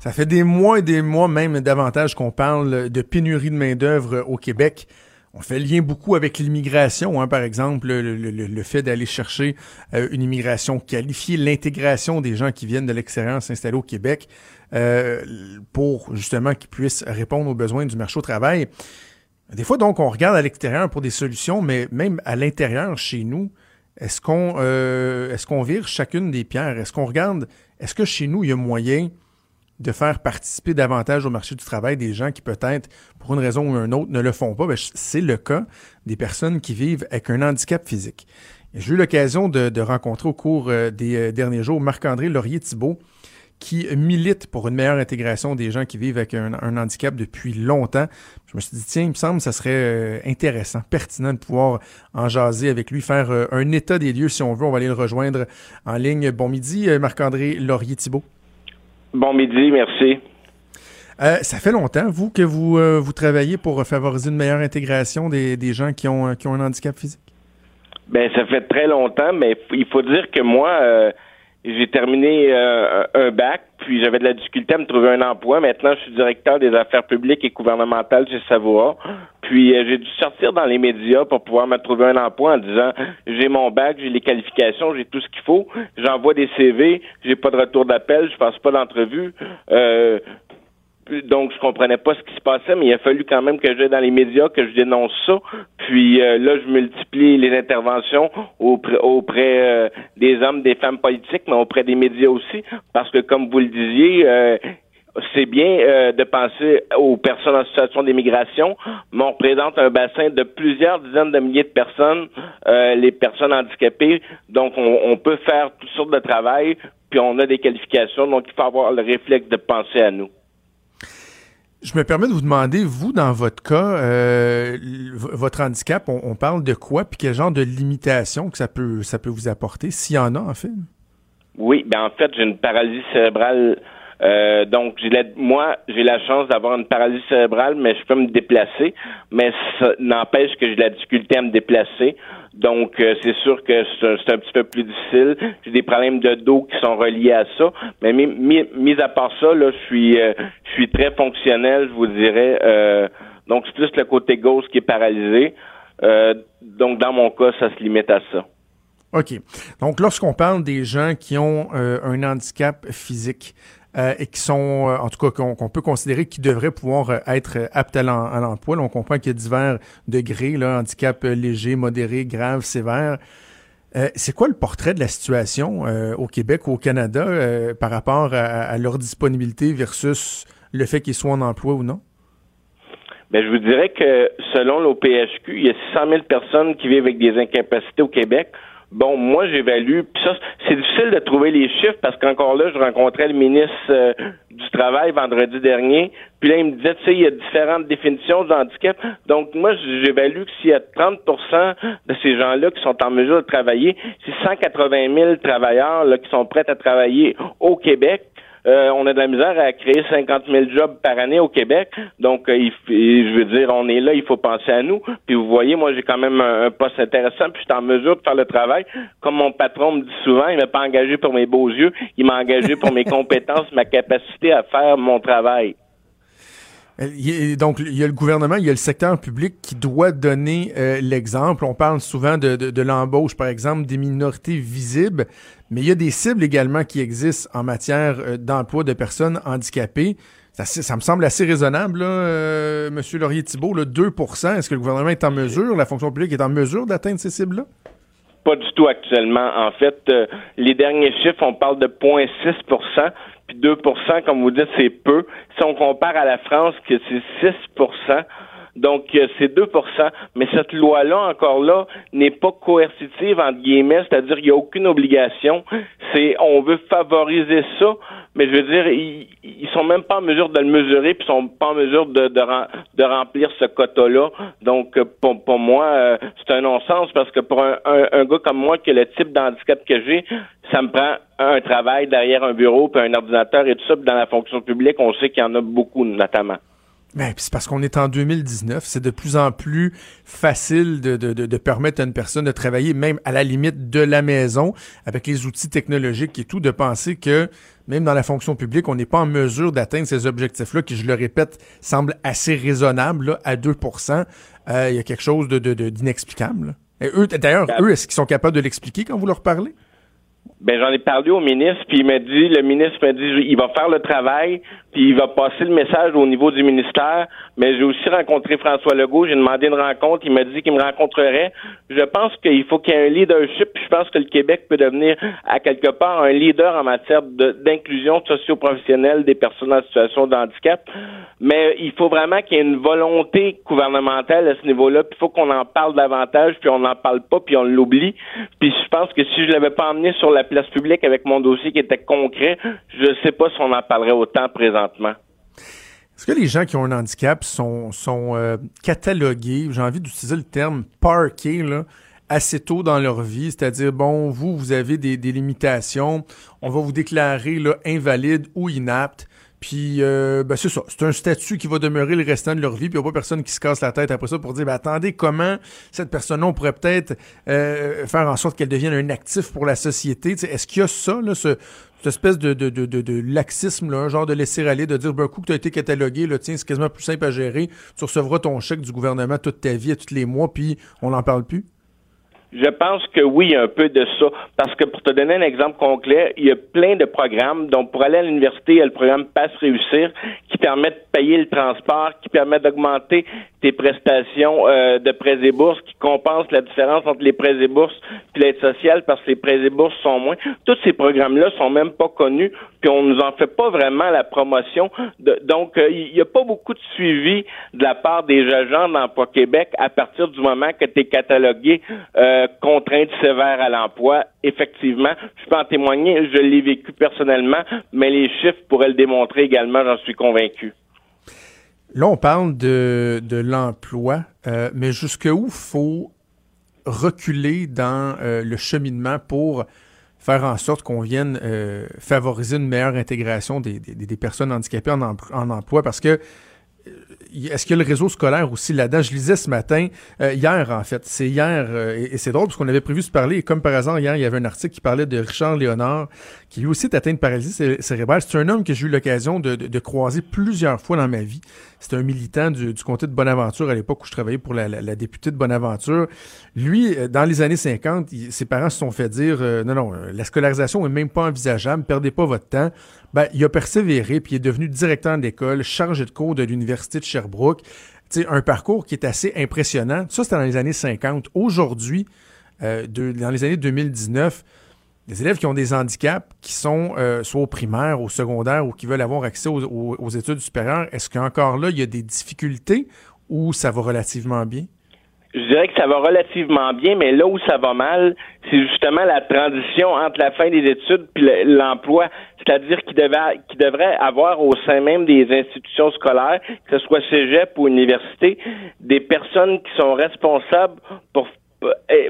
Ça fait des mois et des mois, même davantage, qu'on parle de pénurie de main-d'œuvre au Québec. On fait lien beaucoup avec l'immigration, hein, par exemple, le, le- le- le fait d'aller chercher euh, une immigration qualifiée, l'intégration des gens qui viennent de l'extérieur s'installer au Québec euh, pour justement qu'ils puissent répondre aux besoins du marché au travail. Des fois, donc, on regarde à l'extérieur pour des solutions, mais même à l'intérieur, chez nous, est-ce qu'on euh, est-ce qu'on vire chacune des pierres? Est-ce qu'on regarde, est-ce que chez nous, il y a moyen de faire participer davantage au marché du travail des gens qui peut-être, pour une raison ou une autre, ne le font pas, ben, c'est le cas des personnes qui vivent avec un handicap physique. J'ai eu l'occasion de, de rencontrer au cours euh, des euh, derniers jours Marc-André Laurier-Thibault, qui milite pour une meilleure intégration des gens qui vivent avec un, un handicap depuis longtemps. Je me suis dit, tiens, il me semble que ça serait euh, intéressant, pertinent de pouvoir en jaser avec lui, faire euh, un état des lieux si on veut. On va aller le rejoindre en ligne. Bon midi, euh, Marc-André Laurier-Thibault. Bon midi, merci. Euh, ça fait longtemps, vous, que vous, euh, vous travaillez pour favoriser une meilleure intégration des, des gens qui ont, qui ont un handicap physique? Ben, ça fait très longtemps, mais il faut dire que moi, euh, j'ai terminé euh, un bac, puis j'avais de la difficulté à me trouver un emploi. Maintenant, je suis directeur des affaires publiques et gouvernementales chez Savoie. Puis euh, j'ai dû sortir dans les médias pour pouvoir me trouver un emploi en disant j'ai mon bac, j'ai les qualifications, j'ai tout ce qu'il faut. J'envoie des CV, j'ai pas de retour d'appel, je passe pas d'entrevue. Euh, donc je comprenais pas ce qui se passait, mais il a fallu quand même que j'aille dans les médias, que je dénonce ça. Puis euh, là, je multiplie les interventions auprès, auprès euh, des hommes, des femmes politiques, mais auprès des médias aussi, parce que comme vous le disiez, euh, c'est bien euh, de penser aux personnes en situation d'immigration, mais on représente un bassin de plusieurs dizaines de milliers de personnes, euh, les personnes handicapées. Donc, on, on peut faire toutes sortes de travail, puis on a des qualifications, donc il faut avoir le réflexe de penser à nous. Je me permets de vous demander, vous, dans votre cas, euh, votre handicap, on, on parle de quoi, puis quel genre de limitation que ça peut, ça peut vous apporter, s'il y en a, en fait? Oui, ben en fait, j'ai une paralysie cérébrale. Euh, donc, moi, j'ai la chance d'avoir une paralysie cérébrale, mais je peux me déplacer. Mais ça n'empêche que j'ai la difficulté à me déplacer. Donc, euh, c'est sûr que c'est un, petit peu plus difficile. J'ai des problèmes de dos qui sont reliés à ça. Mais mis, à part ça, là, je suis, euh, je suis très fonctionnel, je vous dirais. Donc, c'est plus le côté gauche qui est paralysé. Donc, dans mon cas, ça se limite à ça. OK. Donc, lorsqu'on parle des gens qui ont un handicap physique euh, et qui sont, euh, en tout cas, qu'on peut considérer qu'ils devraient pouvoir euh, être aptes à l'em- à l'emploi, on comprend qu'il y a divers degrés, handicap léger, modéré, grave, sévère. C'est quoi le portrait de la situation au Québec ou au Canada par rapport à, leur disponibilité versus le fait qu'ils soient en emploi ou non? Ben, je vous dirais que selon l'OPHQ, il y a 600 000 personnes qui vivent avec des incapacités au Québec. Bon, moi, j'évalue, puis ça, c'est difficile de trouver les chiffres parce qu'encore là, je rencontrais le ministre euh, du Travail vendredi dernier, puis là, il me disait, tu sais, il y a différentes définitions de handicap. Donc, moi, j'évalue que s'il y a 30% de ces gens-là qui sont en mesure de travailler, c'est 180 000 travailleurs là, qui sont prêts à travailler au Québec. Euh, on a de la misère à créer 50 000 jobs par année au Québec. Donc, euh, je veux dire, on est là, il faut penser à nous. Puis vous voyez, moi, j'ai quand même un, poste intéressant, puis je suis en mesure de faire le travail. Comme mon patron me dit souvent, il m'a pas engagé pour mes beaux yeux, il m'a engagé pour mes <laughs> compétences, ma capacité à faire mon travail. Euh, donc, il y a le gouvernement, il y a le secteur public qui doit donner euh, l'exemple. On parle souvent de, de, l'embauche, par exemple, des minorités visibles, mais il y a des cibles également qui existent en matière euh, d'emploi de personnes handicapées. Ça, ça, me semble assez raisonnable, là, M. Laurier-Thibault, 2% Est-ce que le gouvernement est en mesure, la fonction publique est en mesure d'atteindre ces cibles-là? Pas du tout actuellement. En fait, les derniers chiffres, on parle de 0,6% puis 2% comme vous dites, c'est peu. Si on compare à la France, que c'est 6 donc, euh, c'est 2% Mais cette loi-là, encore là, n'est pas coercitive, entre guillemets, c'est-à-dire qu'il n'y a aucune obligation. C'est, on veut favoriser ça, mais je veux dire, ils, ils sont même pas en mesure de le mesurer, puis ils sont pas en mesure de, de, remplir ce quota-là. Donc, euh, pour, pour moi, euh, c'est un non-sens, parce que pour un, un, gars comme moi, qui a le type d'handicap que j'ai, ça me prend un travail derrière un bureau, puis un ordinateur et tout ça, puis dans la fonction publique, on sait qu'il y en a beaucoup, notamment. Ben, c'est parce qu'on est en 2019. C'est de plus en plus facile de, de, de, permettre à une personne de travailler même à la limite de la maison avec les outils technologiques et tout, de penser que même dans la fonction publique, on n'est pas en mesure d'atteindre ces objectifs-là qui, je le répète, semblent assez raisonnables à 2% euh, Il y a quelque chose de, d'inexplicable. Et eux, d'ailleurs, ben eux, est-ce qu'ils sont capables de l'expliquer quand vous leur parlez? Ben j'en ai parlé au ministre, puis il m'a dit, le ministre m'a dit, il va faire le travail, puis il va passer le message au niveau du ministère. Mais j'ai aussi rencontré François Legault, j'ai demandé une rencontre, il m'a dit qu'il me rencontrerait. Je pense qu'il faut qu'il y ait un leadership, puis je pense que le Québec peut devenir à quelque part un leader en matière d'inclusion socio-professionnelle des personnes en situation de handicap. Mais il faut vraiment qu'il y ait une volonté gouvernementale à ce niveau-là, puis il faut qu'on en parle davantage, puis on n'en parle pas, puis on l'oublie. Puis je pense que si je l'avais pas emmené sur la place publique avec mon dossier qui était concret, je ne sais pas si on en parlerait autant Est-ce que les gens qui ont un handicap sont, euh, catalogués, j'ai envie d'utiliser le terme parqués, là, assez tôt dans leur vie, c'est-à-dire, bon, vous, vous avez des, limitations, on va vous déclarer invalide ou inapte, puis, euh, ben c'est ça. C'est un statut qui va demeurer le restant de leur vie. Puis, il n'y a pas personne qui se casse la tête après ça pour dire, ben, attendez, comment cette personne-là, on pourrait peut-être euh, faire en sorte qu'elle devienne un actif pour la société? Est-ce qu'il y a ça, là, ce, espèce de, de, de, de, laxisme, là, un genre de laisser-aller, de dire, ben, coup que tu as été catalogué, là, tiens, c'est quasiment plus simple à gérer. Tu recevras ton chèque du gouvernement toute ta vie, tous les mois, puis on n'en parle plus? Je pense que oui, un peu de ça. Parce que pour te donner un exemple concret, il y a plein de programmes. Donc, pour aller à l'université, il y a le programme Passe Réussir qui permet de payer le transport, qui permet d'augmenter tes prestations euh, de prêts et bourses, qui compense la différence entre les prêts et bourses et l'aide sociale parce que les prêts et bourses sont moins. Tous ces programmes-là sont même pas connus, puis on nous en fait pas vraiment la promotion. donc, euh, il n'y a pas beaucoup de suivi de la part des agents d'emploi Québec à partir du moment que tu es catalogué. Euh, contrainte sévère à l'emploi. Effectivement, je peux en témoigner, je l'ai vécu personnellement, mais les chiffres pourraient le démontrer également, j'en suis convaincu. Là, on parle de, de l'emploi, euh, mais jusqu'où faut reculer dans euh, le cheminement pour faire en sorte qu'on vienne euh, favoriser une meilleure intégration des, des, personnes handicapées en, en, emploi? Parce que est-ce qu'il y a le réseau scolaire aussi là-dedans? Je lisais ce matin, euh, hier en fait, c'est hier, euh, et, c'est drôle parce qu'on avait prévu de se parler, et comme par hasard, hier, il y avait un article qui parlait de Richard Léonard, qui lui aussi est atteint de paralysie cérébrale. C'est un homme que j'ai eu l'occasion de, croiser plusieurs fois dans ma vie. C'est un militant du, comté de Bonaventure à l'époque où je travaillais pour la, députée de Bonaventure. Lui, euh, dans les années 50, ses parents se sont fait dire, non, non, la scolarisation est même pas envisageable, perdez pas votre temps. Ben, il a persévéré, puis il est devenu directeur d'école, chargé de cours de l'Université de Sherbrooke. un parcours qui est assez impressionnant. Ça, c'était dans les années 50. Aujourd'hui, euh, dans les années 2019, des élèves qui ont des handicaps, qui sont euh, soit au primaire, au secondaire ou qui veulent avoir accès aux, études supérieures, est-ce qu'encore là, il y a des difficultés ou ça va relativement bien? Je dirais que ça va relativement bien, mais là où ça va mal, c'est justement la transition entre la fin des études et l'emploi. C'est-à-dire qu'il devait, qu'il devrait avoir au sein même des institutions scolaires, que ce soit cégep ou université, des personnes qui sont responsables pour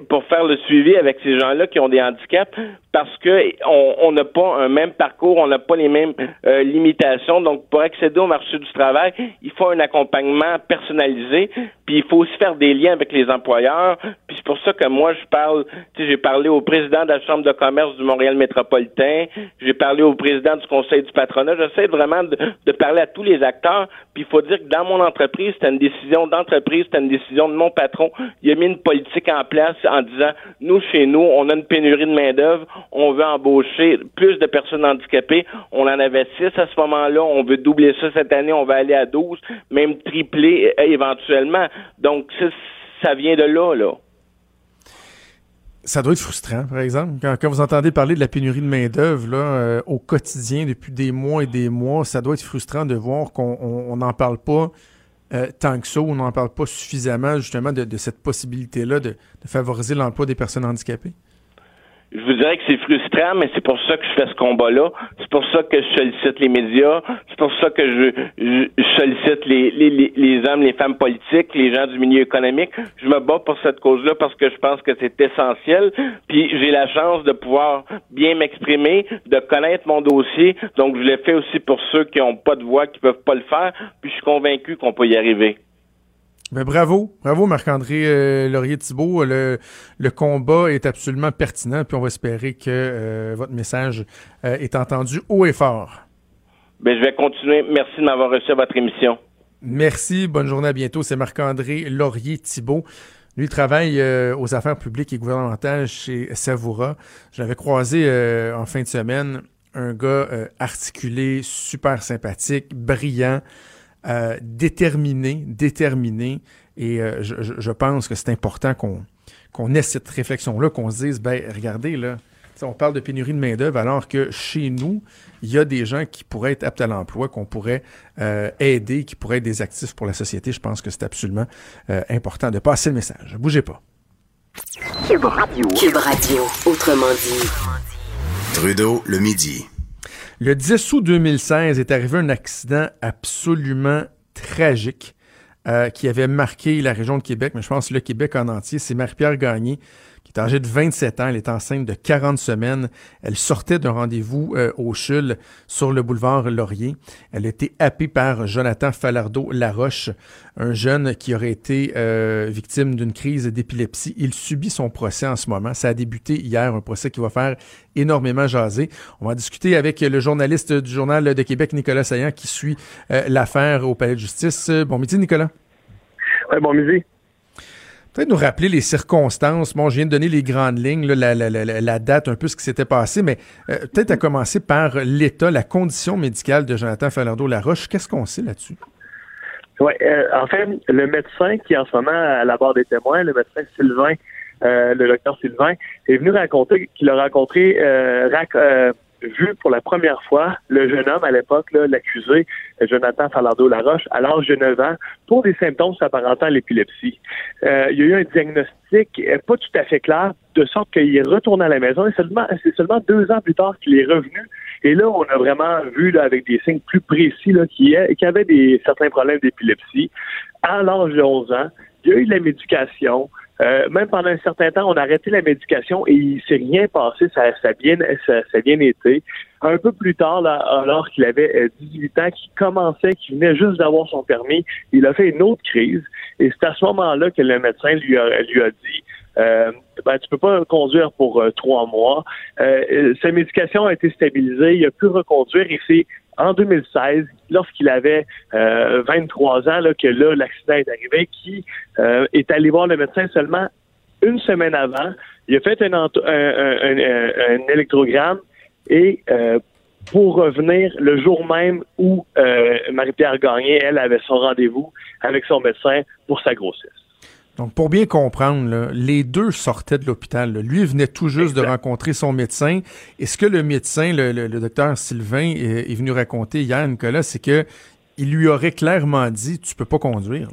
pour faire le suivi avec ces gens-là qui ont des handicaps parce que on n'a pas un même parcours, on n'a pas les mêmes euh, limitations. Donc, pour accéder au marché du travail, il faut un accompagnement personnalisé, puis il faut aussi faire des liens avec les employeurs. Puis c'est pour ça que moi, je parle, tu sais, j'ai parlé au président de la Chambre de commerce du Montréal métropolitain, j'ai parlé au président du Conseil du patronat. J'essaie vraiment de, de, parler à tous les acteurs. Puis il faut dire que dans mon entreprise, c'était une décision d'entreprise, c'était une décision de mon patron. Il a mis une politique en place en disant, nous, chez nous, on a une pénurie de main-d'œuvre, on veut embaucher plus de personnes handicapées. On en avait six à ce moment-là. On veut doubler ça cette année. On va aller à 12, même tripler euh, éventuellement. Donc, ça, vient de là, là. Ça doit être frustrant, par exemple, quand, vous entendez parler de la pénurie de main-d'œuvre euh, au quotidien depuis des mois et des mois, ça doit être frustrant de voir qu'on n'en parle pas euh, tant que ça, on n'en parle pas suffisamment justement de, cette possibilité-là de favoriser l'emploi des personnes handicapées? Je vous dirais que c'est frustrant, mais c'est pour ça que je fais ce combat-là. C'est pour ça que je sollicite les médias. C'est pour ça que je, sollicite les, les, les, hommes, les femmes politiques, les gens du milieu économique. Je me bats pour cette cause-là parce que je pense que c'est essentiel. Puis j'ai la chance de pouvoir bien m'exprimer, de connaître mon dossier. Donc je l'ai fait aussi pour ceux qui n'ont pas de voix, qui peuvent pas le faire. Puis je suis convaincu qu'on peut y arriver. Ben bravo, bravo Marc-André euh, Laurier-Thibault. Le, le, combat est absolument pertinent, puis on va espérer que euh, votre message euh, est entendu haut et fort. Ben, je vais continuer. Merci de m'avoir reçu à votre émission. Merci, bonne journée, à bientôt. C'est Marc-André Laurier-Thibault. Lui travaille aux affaires publiques et gouvernementales chez Savoura. Je l'avais croisé en fin de semaine, un gars articulé, super sympathique, brillant. Euh, déterminé, déterminé. Et euh, je, pense que c'est important qu'on qu'on ait cette réflexion-là, qu'on se dise, ben regardez, là, on parle de pénurie de main-d'œuvre alors que chez nous, il y a des gens qui pourraient être aptes à l'emploi, qu'on pourrait euh, aider, qui pourraient être des actifs pour la société. Je pense que c'est absolument important de passer le message. Bougez pas. Cube Radio. Cube Radio, autrement dit. Trudeau, le midi. Le 10 août 2016 est arrivé un accident absolument tragique euh, qui avait marqué la région de Québec, mais je pense le Québec en entier. C'est Marie-Pierre Gagné est âgée de 27 ans. Elle est enceinte de 40 semaines. Elle sortait d'un rendez-vous euh, au CHUL sur le boulevard Laurier. Elle a été happée par Jonathan Falardeau-Laroche, un jeune qui aurait été euh, victime d'une crise d'épilepsie. Il subit son procès en ce moment. Ça a débuté hier, un procès qui va faire énormément jaser. On va discuter avec le journaliste du Journal de Québec, Nicolas Saillant, qui suit euh, l'affaire au Palais de justice. Bon midi, Nicolas. Bon midi. Peut-être nous rappeler les circonstances. Bon, je viens de donner les grandes lignes, la, date, un peu ce qui s'était passé, mais euh, peut-être à commencer par l'état, la condition médicale de Jonathan Falardeau-Laroche. Qu'est-ce qu'on sait là-dessus? Oui, euh, en fait, le médecin qui est en ce moment à la barre des témoins, le médecin Sylvain, euh, le docteur Sylvain, est venu raconter qu'il a rencontré vu pour la première fois le jeune homme à l'époque, l'accusé Jonathan Falardeau-Laroche, à l'âge de 9 ans, pour des symptômes s'apparentant à l'épilepsie. Euh, il y a eu un diagnostic euh, pas tout à fait clair, de sorte qu'il est retourné à la maison et seulement, c'est seulement deux ans plus tard qu'il est revenu. Et là, on a vraiment vu là, avec des signes plus précis qu'il qu avait des, certains problèmes d'épilepsie. À l'âge de 11 ans, il y a eu de la médication. Euh, même pendant un certain temps, on a arrêté la médication et il s'est rien passé, ça, ça, a bien, ça, ça bien été. Un peu plus tard, là, alors qu'il avait 18 euh, ans, qu'il commençait, qu'il venait juste d'avoir son permis, il a fait une autre crise. Et c'est à ce moment-là que le médecin lui a, lui a dit euh, ben, tu peux pas conduire pour euh, trois mois. Euh, sa médication a été stabilisée, il a pu reconduire et c'est en 2016, lorsqu'il avait 23 ans, là, que là, l'accident est arrivé, qui est allé voir le médecin seulement une semaine avant. Il a fait un, un, un, électrogramme et pour revenir le jour même où Marie-Pierre Gagné, elle, avait son rendez-vous avec son médecin pour sa grossesse. Donc, pour bien comprendre, les deux sortaient de l'hôpital. Lui venait tout juste de rencontrer son médecin. Et ce que le médecin, le, docteur Sylvain, est, venu raconter hier, Nicolas, c'est que il lui aurait clairement dit Tu peux pas conduire.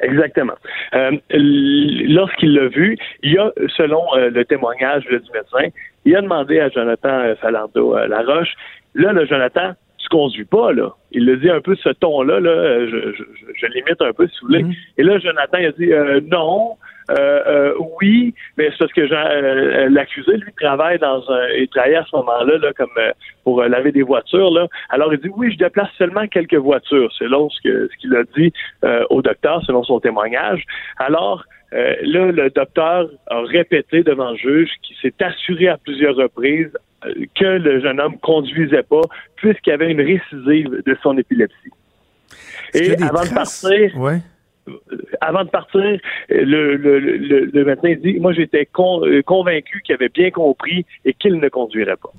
Exactement. Euh, Lorsqu'il l'a vu, il a, selon euh, le témoignage du médecin, il a demandé à Jonathan euh, Falando euh, Laroche, là, le Jonathan, tu conduis pas, là. Il le dit un peu ce ton-là, là, je, je, je, limite un peu, si vous voulez. Mm-hmm. Et là, Jonathan, il a dit euh, non, euh, euh, oui, mais c'est parce que l'accusé, lui, travaille dans un. Il travaillait à ce moment-là là, comme pour laver des voitures. Là. Alors il dit oui, je déplace seulement quelques voitures, selon ce que ce qu'il a dit au docteur, selon son témoignage. Alors, là, le docteur a répété devant le juge qu'il s'est assuré à plusieurs reprises que le jeune homme conduisait pas puisqu'il y avait une récidive de son épilepsie. Et avant de partir, ouais avant de partir, le, le, le, le médecin dit Moi, j'étais euh, convaincu qu'il avait bien compris et qu'il ne conduirait pas.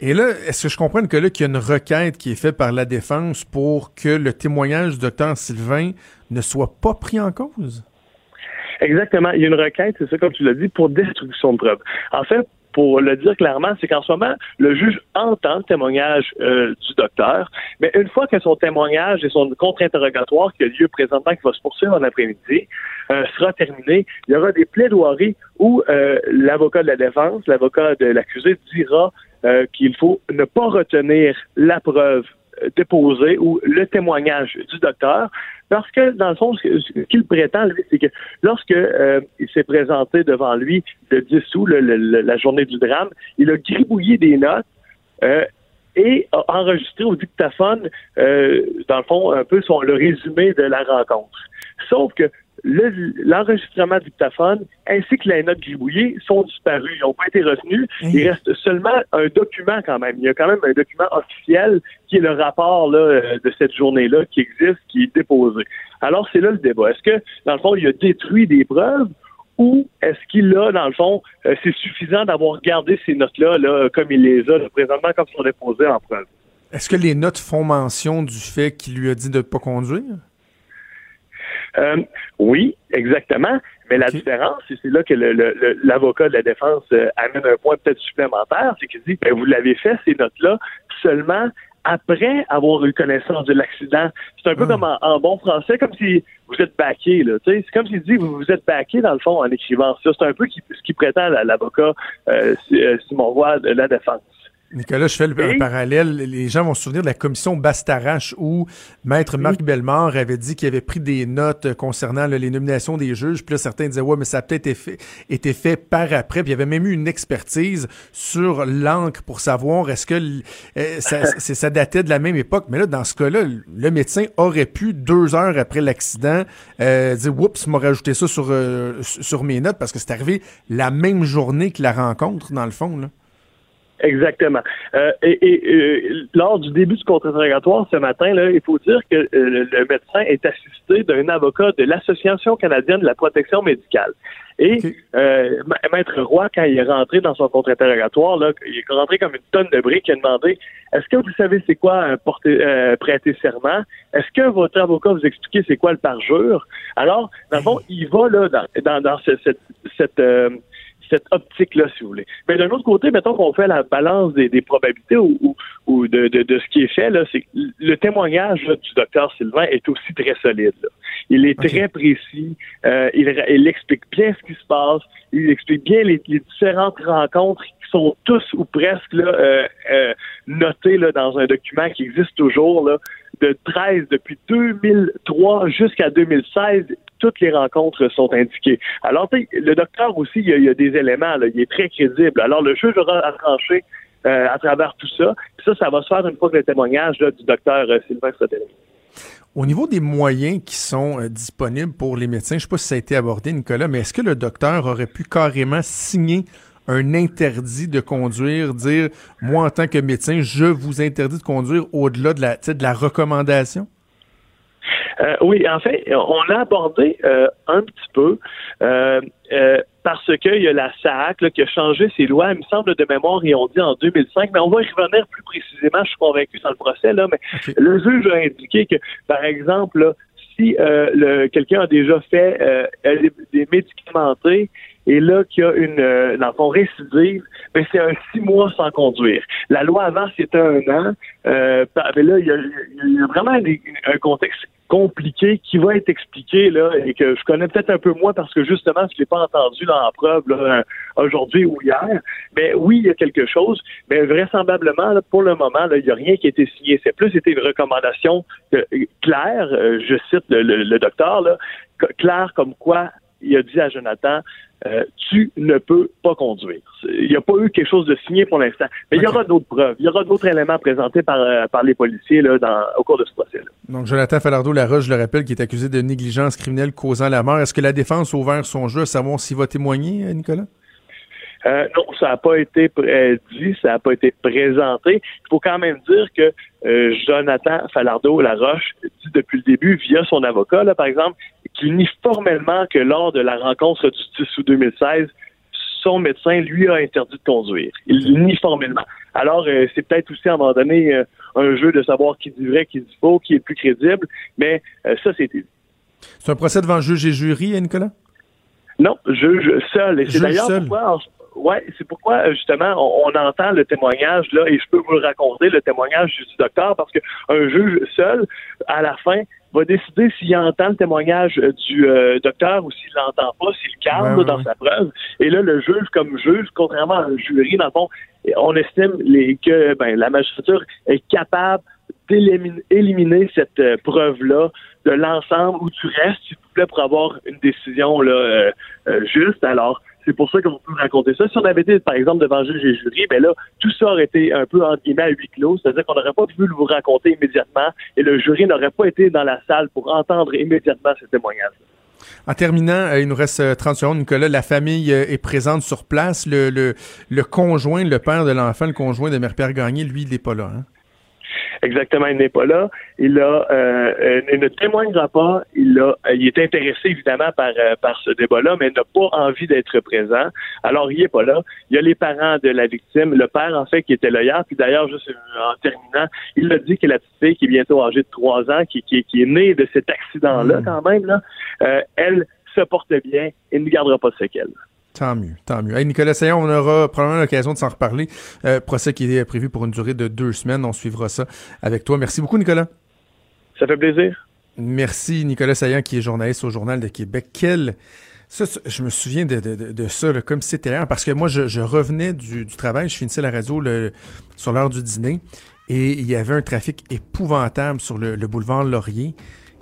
Et là, est-ce que je comprends que là, qu'il y a une requête qui est faite par la défense pour que le témoignage du docteur Sylvain ne soit pas pris en cause? Exactement. Il y a une requête, c'est ça, comme tu l'as dit, pour destruction de preuves. En fait, pour le dire clairement, c'est qu'en ce moment, le juge entend le témoignage euh, du docteur, mais une fois que son témoignage et son contre-interrogatoire qui a lieu présentement, qui va se poursuivre en après-midi, euh, sera terminé, il y aura des plaidoiries où euh, l'avocat de la défense, l'avocat de l'accusé dira qu'il faut ne pas retenir la preuve déposée ou le témoignage du docteur, parce que, dans le fond, ce qu'il prétend, lui, c'est que lorsque euh, il s'est présenté devant lui le 10 août, la journée du drame, il a gribouillé des notes euh, et a enregistré au dictaphone, euh, dans le fond, un peu son, le résumé de la rencontre. Sauf que l'enregistrement le, dictaphone ainsi que les notes gribouillées sont disparus. Ils n'ont pas été retenus. Il reste seulement un document quand même. Il y a quand même un document officiel qui est le rapport là, euh, de cette journée-là qui existe, qui est déposé. Alors, c'est là le débat. Est-ce que, dans le fond, il a détruit des preuves ou est-ce qu'il a, dans le fond, euh, c'est suffisant d'avoir gardé ces notes-là là, comme il les a présentement, comme sont déposées en preuve? Est-ce que les notes font mention du fait qu'il lui a dit de ne pas conduire? Euh, oui, exactement. Mais la différence, et c'est là que l'avocat de la défense euh, amène un point peut-être supplémentaire, c'est qu'il dit, ben, vous l'avez fait, ces notes-là, seulement après avoir eu connaissance de l'accident. C'est un peu ah. comme en, bon français, comme si vous êtes baqué, là. C'est comme s'il dit vous vous êtes baqué, dans le fond, en écrivant ça. C'est un peu ce qui prétend l'avocat euh, euh, Simon Roy de la défense. Nicolas, je fais le parallèle. Les gens vont se souvenir de la commission Bastarache où Maître Marc Bellemare avait dit qu'il avait pris des notes concernant les nominations des juges. Puis là, certains disaient, ouais, mais ça a peut-être été fait, été fait par après. Puis il y avait même eu une expertise sur l'encre pour savoir est-ce que euh, ça, <laughs> ça, datait de la même époque. Mais là, dans ce cas-là, le médecin aurait pu, deux heures après l'accident, euh, dire, oups, m'a rajouté ça sur, euh, sur mes notes parce que c'est arrivé la même journée que la rencontre, dans le fond. Là. Exactement. Euh, et, et euh, lors du début du contre-interrogatoire ce matin, là, il faut dire que euh, le médecin est assisté d'un avocat de l'Association canadienne de la protection médicale. Et Maître Roy, quand il est rentré dans son contre-interrogatoire, là, il est rentré comme une tonne de briques, il a demandé Est-ce que vous savez c'est quoi un porter, prêter serment? Est-ce que votre avocat vous explique c'est quoi le parjure? Alors, dans le fond, il va là dans, dans, dans cette, cette cette optique-là, si vous voulez. Mais d'un autre côté, mettons qu'on fait la balance des, probabilités ou, ou, de, de, ce qui est fait, là, c'est le témoignage du docteur Sylvain est aussi très solide. Il est très précis, euh, il, il, explique bien ce qui se passe, il explique bien les, différentes rencontres qui sont tous ou presque là, euh, euh, notées là, dans un document qui existe toujours là, de 13 depuis 2003 jusqu'à 2016 toutes les rencontres sont indiquées. Alors, le docteur aussi, il y, a, des éléments, là, il est très crédible. Alors, le juge aura à trancher euh, à travers tout ça. Puis ça, ça va se faire une fois que le témoignage du docteur euh, Sylvain terminé. Au niveau des moyens qui sont euh, disponibles pour les médecins, je ne sais pas si ça a été abordé, Nicolas, mais est-ce que le docteur aurait pu carrément signer un interdit de conduire, dire, moi, en tant que médecin, je vous interdis de conduire au-delà de la recommandation? Euh, oui, en fait, on l'a abordé euh, un petit peu euh, parce qu'il y a la SAC qui a changé ses lois, il me semble de mémoire, ils ont dit en 2005, mais on va y revenir plus précisément, je suis convaincu dans le procès, là, mais le juge a indiqué que, par exemple, si quelqu'un a déjà fait des médicamentés et là qu'il y a une dans son récidive, mais c'est un six mois sans conduire. La loi avant c'était un an, mais là il y a, vraiment un contexte compliqué qui va être expliqué là et que je connais peut-être un peu moins parce que justement je l'ai pas entendu dans la preuve aujourd'hui ou hier. Mais oui, il y a quelque chose, mais vraisemblablement pour le moment il n'y a rien qui a été signé. C'est plus été une recommandation claire. Euh, je cite le, le docteur là, claire comme quoi il a dit à Jonathan euh, tu ne peux pas conduire. Il n'y a pas eu quelque chose de signé pour l'instant. Mais il y aura d'autres preuves. Il y aura d'autres éléments présentés par, euh, par les policiers là, dans, au cours de ce procès. -là. Donc, Jonathan Falardeau-Laroche, je le rappelle, qui est accusé de négligence criminelle causant la mort. Est-ce que la défense a ouvert son jeu à savoir s'il va témoigner, euh, Nicolas? Euh, non, ça n'a pas été dit, ça n'a pas été présenté. Il faut quand même dire que Jonathan Falardeau-Laroche dit depuis le début, via son avocat, là, par exemple, qu'il nie formellement que lors de la rencontre du 10 août 2016, son médecin lui a interdit de conduire. Il nie formellement. Alors, euh, c'est peut-être aussi à un moment donné euh, un jeu de savoir qui dit vrai, qui dit faux, qui est plus crédible, mais euh, ça, c'est C'est un procès devant juge et jury, hein, Nicolas? Non, juge seul. Et c'est d'ailleurs pourquoi, ouais, c'est pourquoi justement on, entend le témoignage là, et je peux vous le raconter, le témoignage du docteur, parce qu'un juge seul, à la fin, va décider s'il entend le témoignage euh, du euh, docteur ou s'il l'entend pas, s'il calme dans sa preuve. Et là, le juge, comme juge, contrairement à un jury, dans le fond, on estime les, que ben, la magistrature est capable d'éliminer cette euh, preuve-là de l'ensemble ou du reste, s'il vous plaît, pour avoir une décision là, juste. Alors, c'est pour ça qu'on peut raconter ça. Si on avait été, par exemple, devant juge et jury, ben là, tout ça aurait été un peu, entre guillemets, à huis clos. C'est-à-dire qu'on n'aurait pas pu le vous raconter immédiatement et le jury n'aurait pas été dans la salle pour entendre immédiatement ces témoignages. En terminant, euh, il nous reste 30 euh, secondes, Nicolas. La famille euh, est présente sur place. Le, conjoint, le père de l'enfant, le conjoint de Mère-Pierre Gagné, lui, il n'est pas là. Hein? Exactement, il n'est pas là. Il a, euh, il ne témoignera pas. Il a, il est intéressé évidemment par euh, par ce débat-là, mais n'a pas envie d'être présent. Alors il est pas là. Il y a les parents de la victime, le père en fait qui était là hier. Puis d'ailleurs, juste en terminant, il a dit que la petite fille qui est bientôt âgée de trois ans, qui, qui, qui est née de cet accident-là hmm. quand même là, euh, elle se porte bien et ne gardera pas de séquelles. Tant mieux, tant mieux. Hey, Nicolas Sayon, on aura probablement l'occasion de s'en reparler. Euh, procès qui est prévu pour une durée de deux semaines. On suivra ça avec toi. Merci beaucoup, Nicolas. Ça fait plaisir. Merci, Nicolas Saillant, qui est journaliste au Journal de Québec. Quel. Ça, je me souviens de, de, ça, comme si c'était hier, parce que moi, je, revenais du, travail, je finissais la radio le, sur l'heure du dîner, et il y avait un trafic épouvantable sur le boulevard Laurier.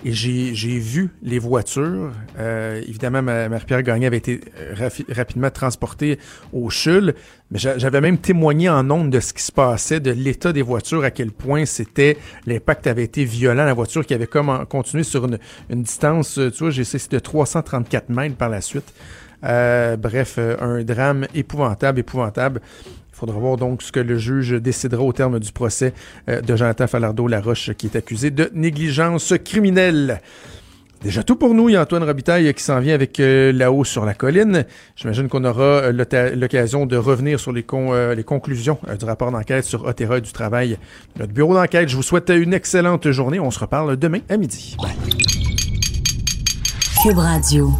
Et j'ai vu les voitures. Euh, évidemment, Marie-Pierre Gagné avait été euh, rapidement transportée au CHUL, mais j'avais même témoigné en ondes de ce qui se passait, de l'état des voitures, à quel point c'était l'impact avait été violent. La voiture qui avait comme continué sur une, distance, euh, tu vois, j'ai de 334 mètres par la suite. Bref, un drame épouvantable, épouvantable. Il faudra voir donc ce que le juge décidera au terme du procès euh, de Jonathan Falardeau-Laroche qui est accusé de négligence criminelle. Déjà tout pour nous. Il y a Antoine Robitaille qui s'en vient avec euh, là-haut sur la colline. J'imagine qu'on aura euh, l'occasion de revenir sur les, les conclusions du rapport d'enquête sur Otera et du travail notre bureau d'enquête. Je vous souhaite une excellente journée. On se reparle demain à midi. Cube Radio.